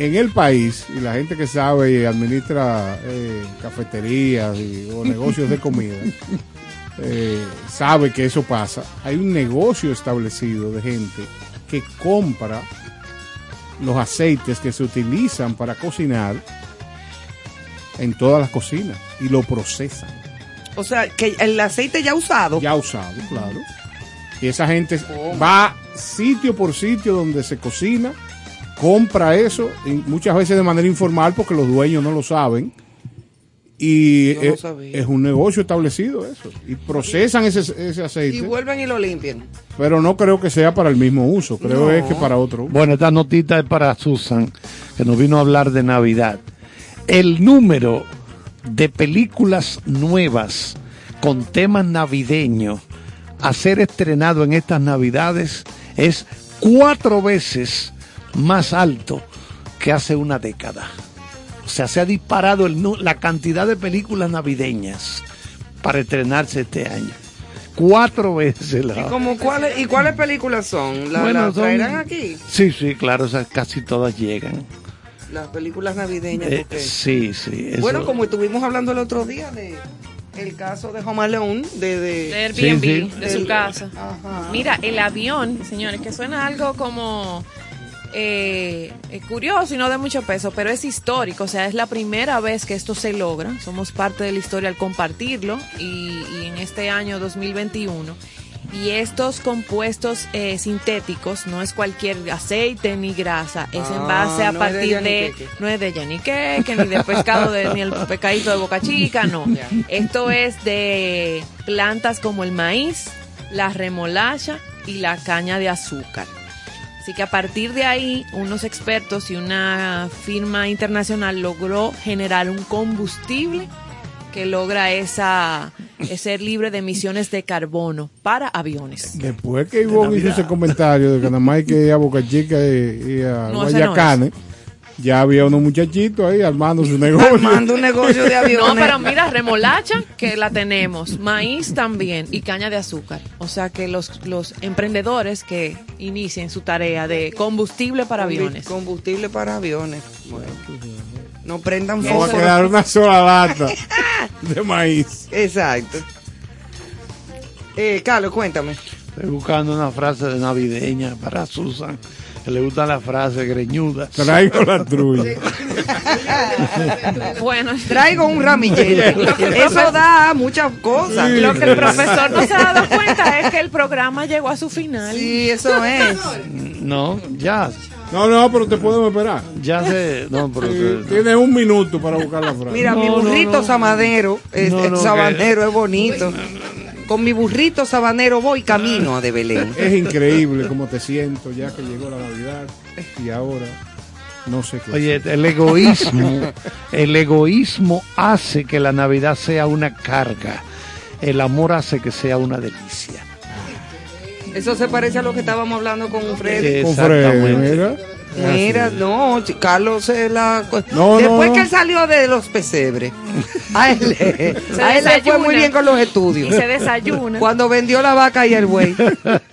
en el país, y la gente que sabe y administra eh, cafeterías y- o [LAUGHS] negocios de comida, eh, sabe que eso pasa. Hay un negocio establecido de gente que compra los aceites que se utilizan para cocinar en todas las cocinas y lo procesan. O sea, que el aceite ya usado. Ya usado, claro. Y esa gente va sitio por sitio donde se cocina, compra eso, muchas veces de manera informal porque los dueños no lo saben. Y Yo no es, sabía. es un negocio establecido eso. Y procesan ese, ese aceite. Y vuelven y lo limpian. Pero no creo que sea para el mismo uso, creo No. es que para otro. Bueno, esta notita es para Susan, que nos vino a hablar de Navidad. El número de películas nuevas con temas navideños a ser estrenado en estas Navidades es cuatro veces más alto que hace una década. O sea, se ha disparado el la cantidad de películas navideñas para estrenarse este año. Cuatro [LAUGHS] veces la... ¿Y, como cuáles, ¿Y cuáles películas son? ¿La, Bueno, la son- traerán aquí? Sí, sí, claro, esas casi todas llegan. Las películas navideñas. Eh, porque- sí, sí. eso- Bueno, como estuvimos hablando el otro día de el caso de Home Alone, de, de, De Airbnb, Sí, de su El- casa. Mira, el avión, señores, que suena algo como eh, eh, curioso y no de mucho peso, pero es histórico, o sea, es la primera vez que esto se logra. Somos parte de la historia al compartirlo y, y en este año 2021. Y estos compuestos eh, sintéticos no es cualquier aceite ni grasa, es en Ah, base a no es de partir de, no es de yaniqueque, ni de pescado, de, ni el pescadito de boca chica, no. Esto es de plantas como el maíz, la remolacha y la caña de azúcar. Así que a partir de ahí, unos expertos y una firma internacional logró generar un combustible que logra esa es ser libre de emisiones de carbono para aviones. Después que Ivonne hizo ese comentario de que nada más hay que ir a Boca Chica y, y a No, ya había unos muchachitos ahí armando su negocio. Armando un negocio de aviones. [LAUGHS] No, pero mira, remolacha, que la tenemos, maíz también y caña de azúcar. O sea que los, los emprendedores que inicien su tarea de combustible para aviones. Combustible para aviones. Bueno, no prendan No va a quedar una sola lata [LAUGHS] de maíz. Exacto. Eh, Carlos, cuéntame. Estoy buscando una frase de navideña para Susan, que le gusta la frase greñuda. Traigo la trulla. Bueno, Traigo un ramillete. Eso da muchas cosas. Lo que el profesor no se ha dado cuenta es que el programa llegó a su final. Sí, eso es. No, ya. No, no, pero te podemos esperar. Ya se. No, pero. Sí, Tienes un minuto para buscar la frase. Mira, mi No, burrito no. es no, sabanero es bonito. Con mi burrito sabanero voy camino a de Belén. [LAUGHS] Es increíble cómo te siento ya que llegó la Navidad y ahora no sé qué. Oye, el egoísmo, [LAUGHS] el egoísmo hace que la Navidad sea una carga. El amor hace que sea una delicia. Eso se parece a lo que estábamos hablando con Freddy. Con Fred, Exactamente. Mira. Mira, no, Carlos se la... No, Después no. que él salió de los pesebres, [LAUGHS] a él, a él le fue muy bien con los estudios. Y se desayuna. Cuando vendió la vaca y el buey. [LAUGHS]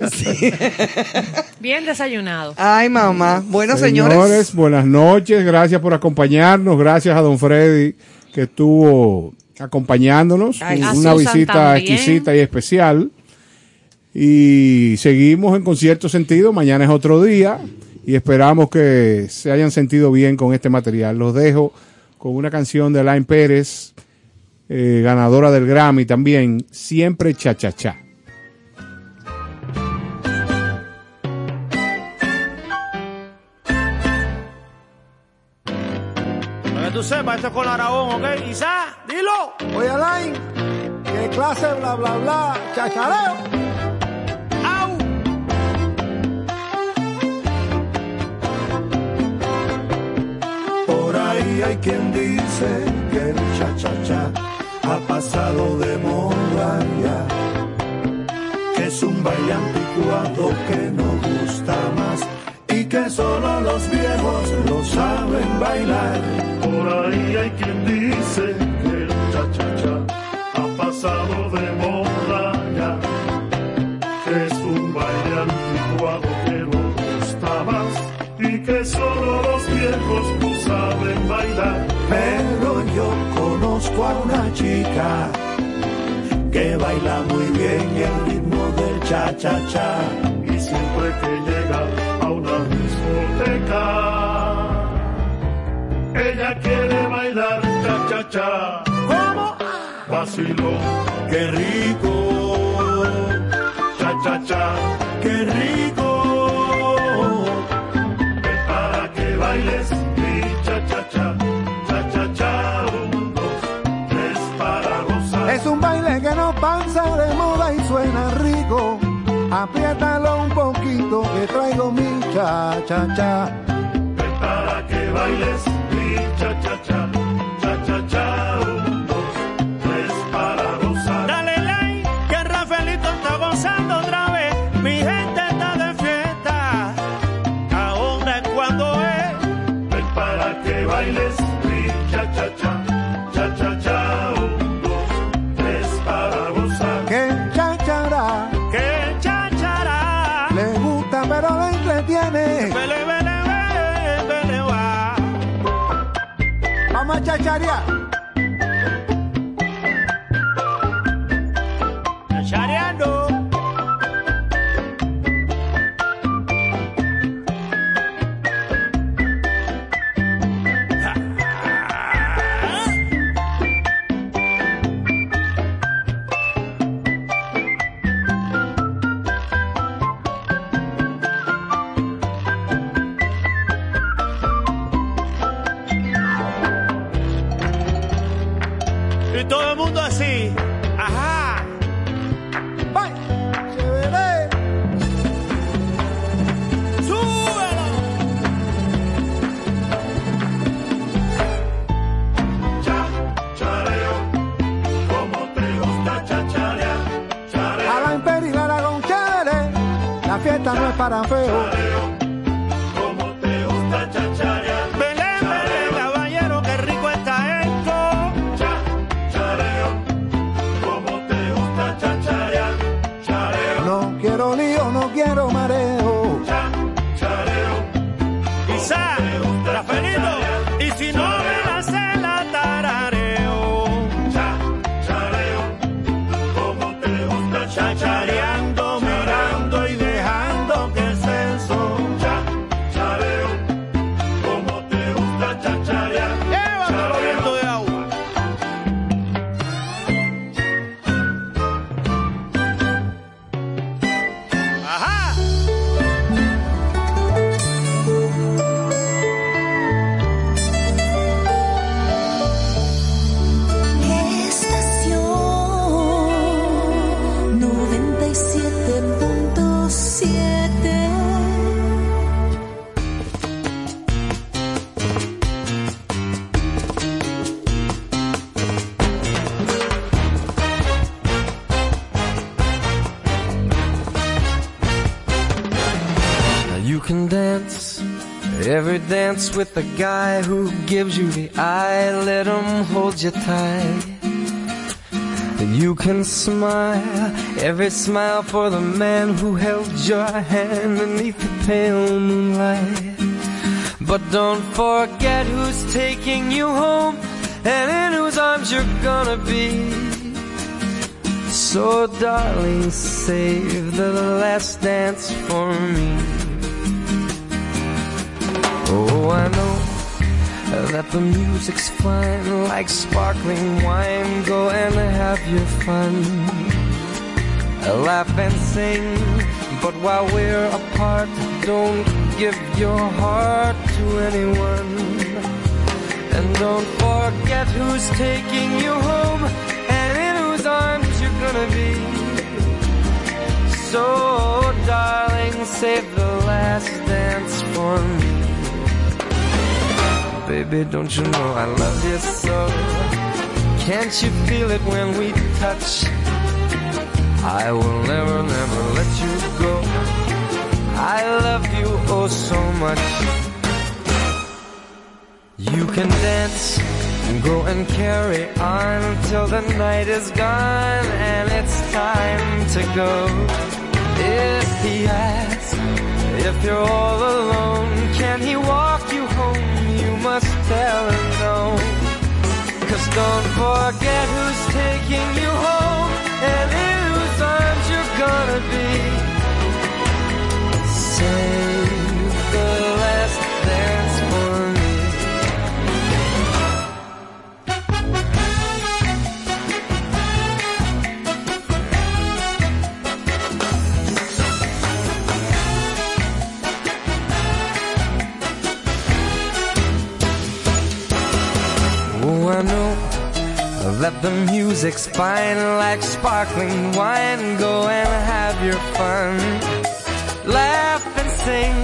[LAUGHS] Bien desayunado. Ay, mamá. Bueno, señores. buenas noches. Gracias por acompañarnos. Gracias a don Freddy que estuvo acompañándonos. Ay, una Susan visita también. exquisita y especial. Y seguimos en concierto sentido. Mañana es otro día. Y esperamos que se hayan sentido bien con este material. Los dejo con una canción de Alain Pérez, eh, ganadora del Grammy también. Siempre cha cha cha. Para que tú sepas, esto es con Aragón, ¿ok? Isa, dilo. Oye, Alain, ¿qué clase bla bla bla chachareo? Hay quien dice que el cha-cha-cha ha pasado de moda ya, que es un baile anticuado que no gusta más y que solo los viejos lo saben bailar. Por ahí hay quien dice que el cha-cha-cha ha pasado de moda ya, que solo los viejos no saben bailar. Pero yo conozco a una chica que baila muy bien el ritmo del cha-cha-cha y siempre que llega a una discoteca ella quiere bailar cha-cha-cha. ¿Cómo? Vacilo, qué rico. Cha-cha-cha. cha, qué rico. Apriétalo un poquito que traigo mi cha cha cha. Para que bailes mi cha, cha, cha, No es para feo. Gives you the eye. Let him hold you tight. You can smile every smile for the man who held your hand beneath the pale moonlight. But don't forget who's taking you home and in whose arms you're gonna be. So darling, save the last dance for me. Oh, I know that the music's fine, like sparkling wine. Go and have your fun. Laugh and sing, but while we're apart, don't give your heart to anyone. And don't forget who's taking you home and in whose arms you're gonna be. So, darling, save the last dance for me. Baby, don't you know I love you so? Can't you feel it when we touch? I will never, never let you go. I love you oh so much. You can dance and go and carry on till the night is gone and it's time to go. If he asks if you're all alone, can he walk you? Must tell him no. Cause don't forget who's taking you home and in whose arms you're gonna be. Save Let the music spine like sparkling wine. Go and have your fun. Laugh and sing,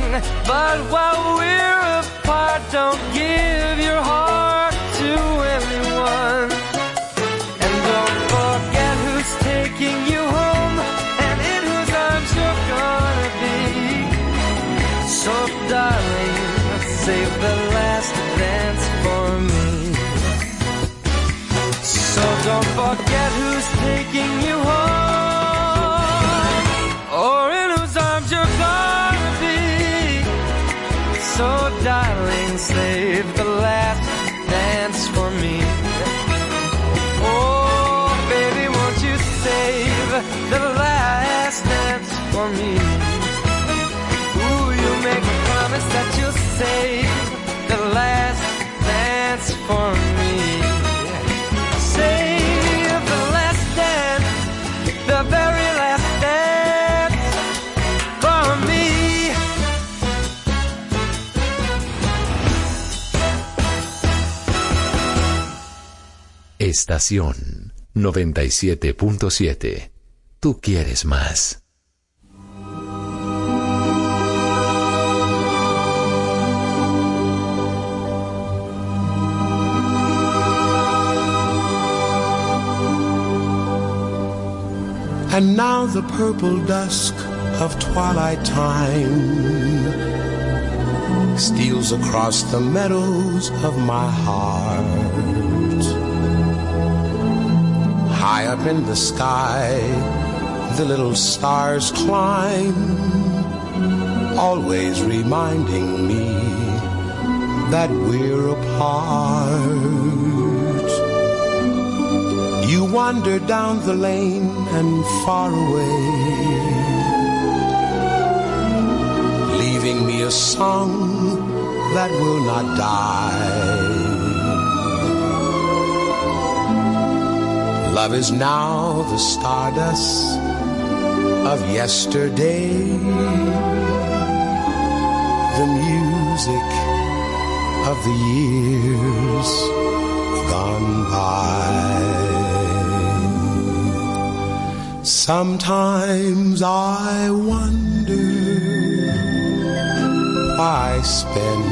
but while we're apart, don't give your heart to anyone. The last dance for me. Estación 97.7. Tú quieres más. And now the purple dusk of twilight time steals across the meadows of my heart. High up in the sky, the little stars climb, always reminding me that we're apart. You wander down the lane and far away, leaving me a song that will not die. Love is now the stardust of yesterday, the music of the years gone by. Sometimes I wonder why I spend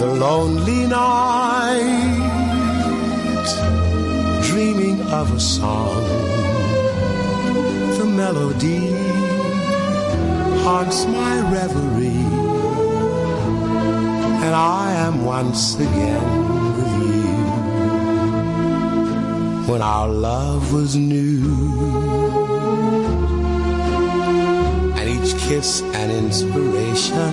the lonely night dreaming of a song. The melody haunts my reverie, and I am once again when our love was new, and each kiss an inspiration.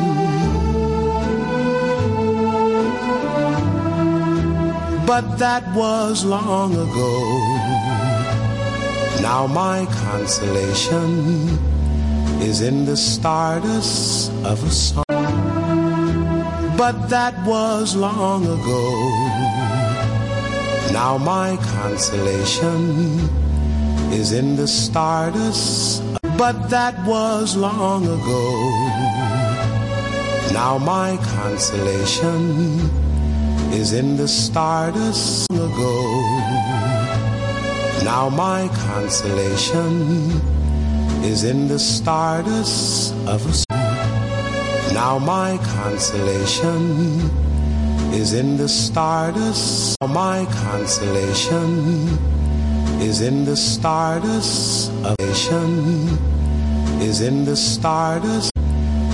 But that was long ago. Now my consolation is in the stardust of a song. But that was long ago. Now my consolation is in the stardust. But that was long ago. Now my consolation is in the stardust ago. Now my consolation is in the stardust of a song. Now my consolation is in the stardust. My consolation is in the stardust of nation. Is in the stardust.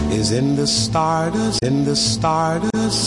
Is in the stardust. In the stardust.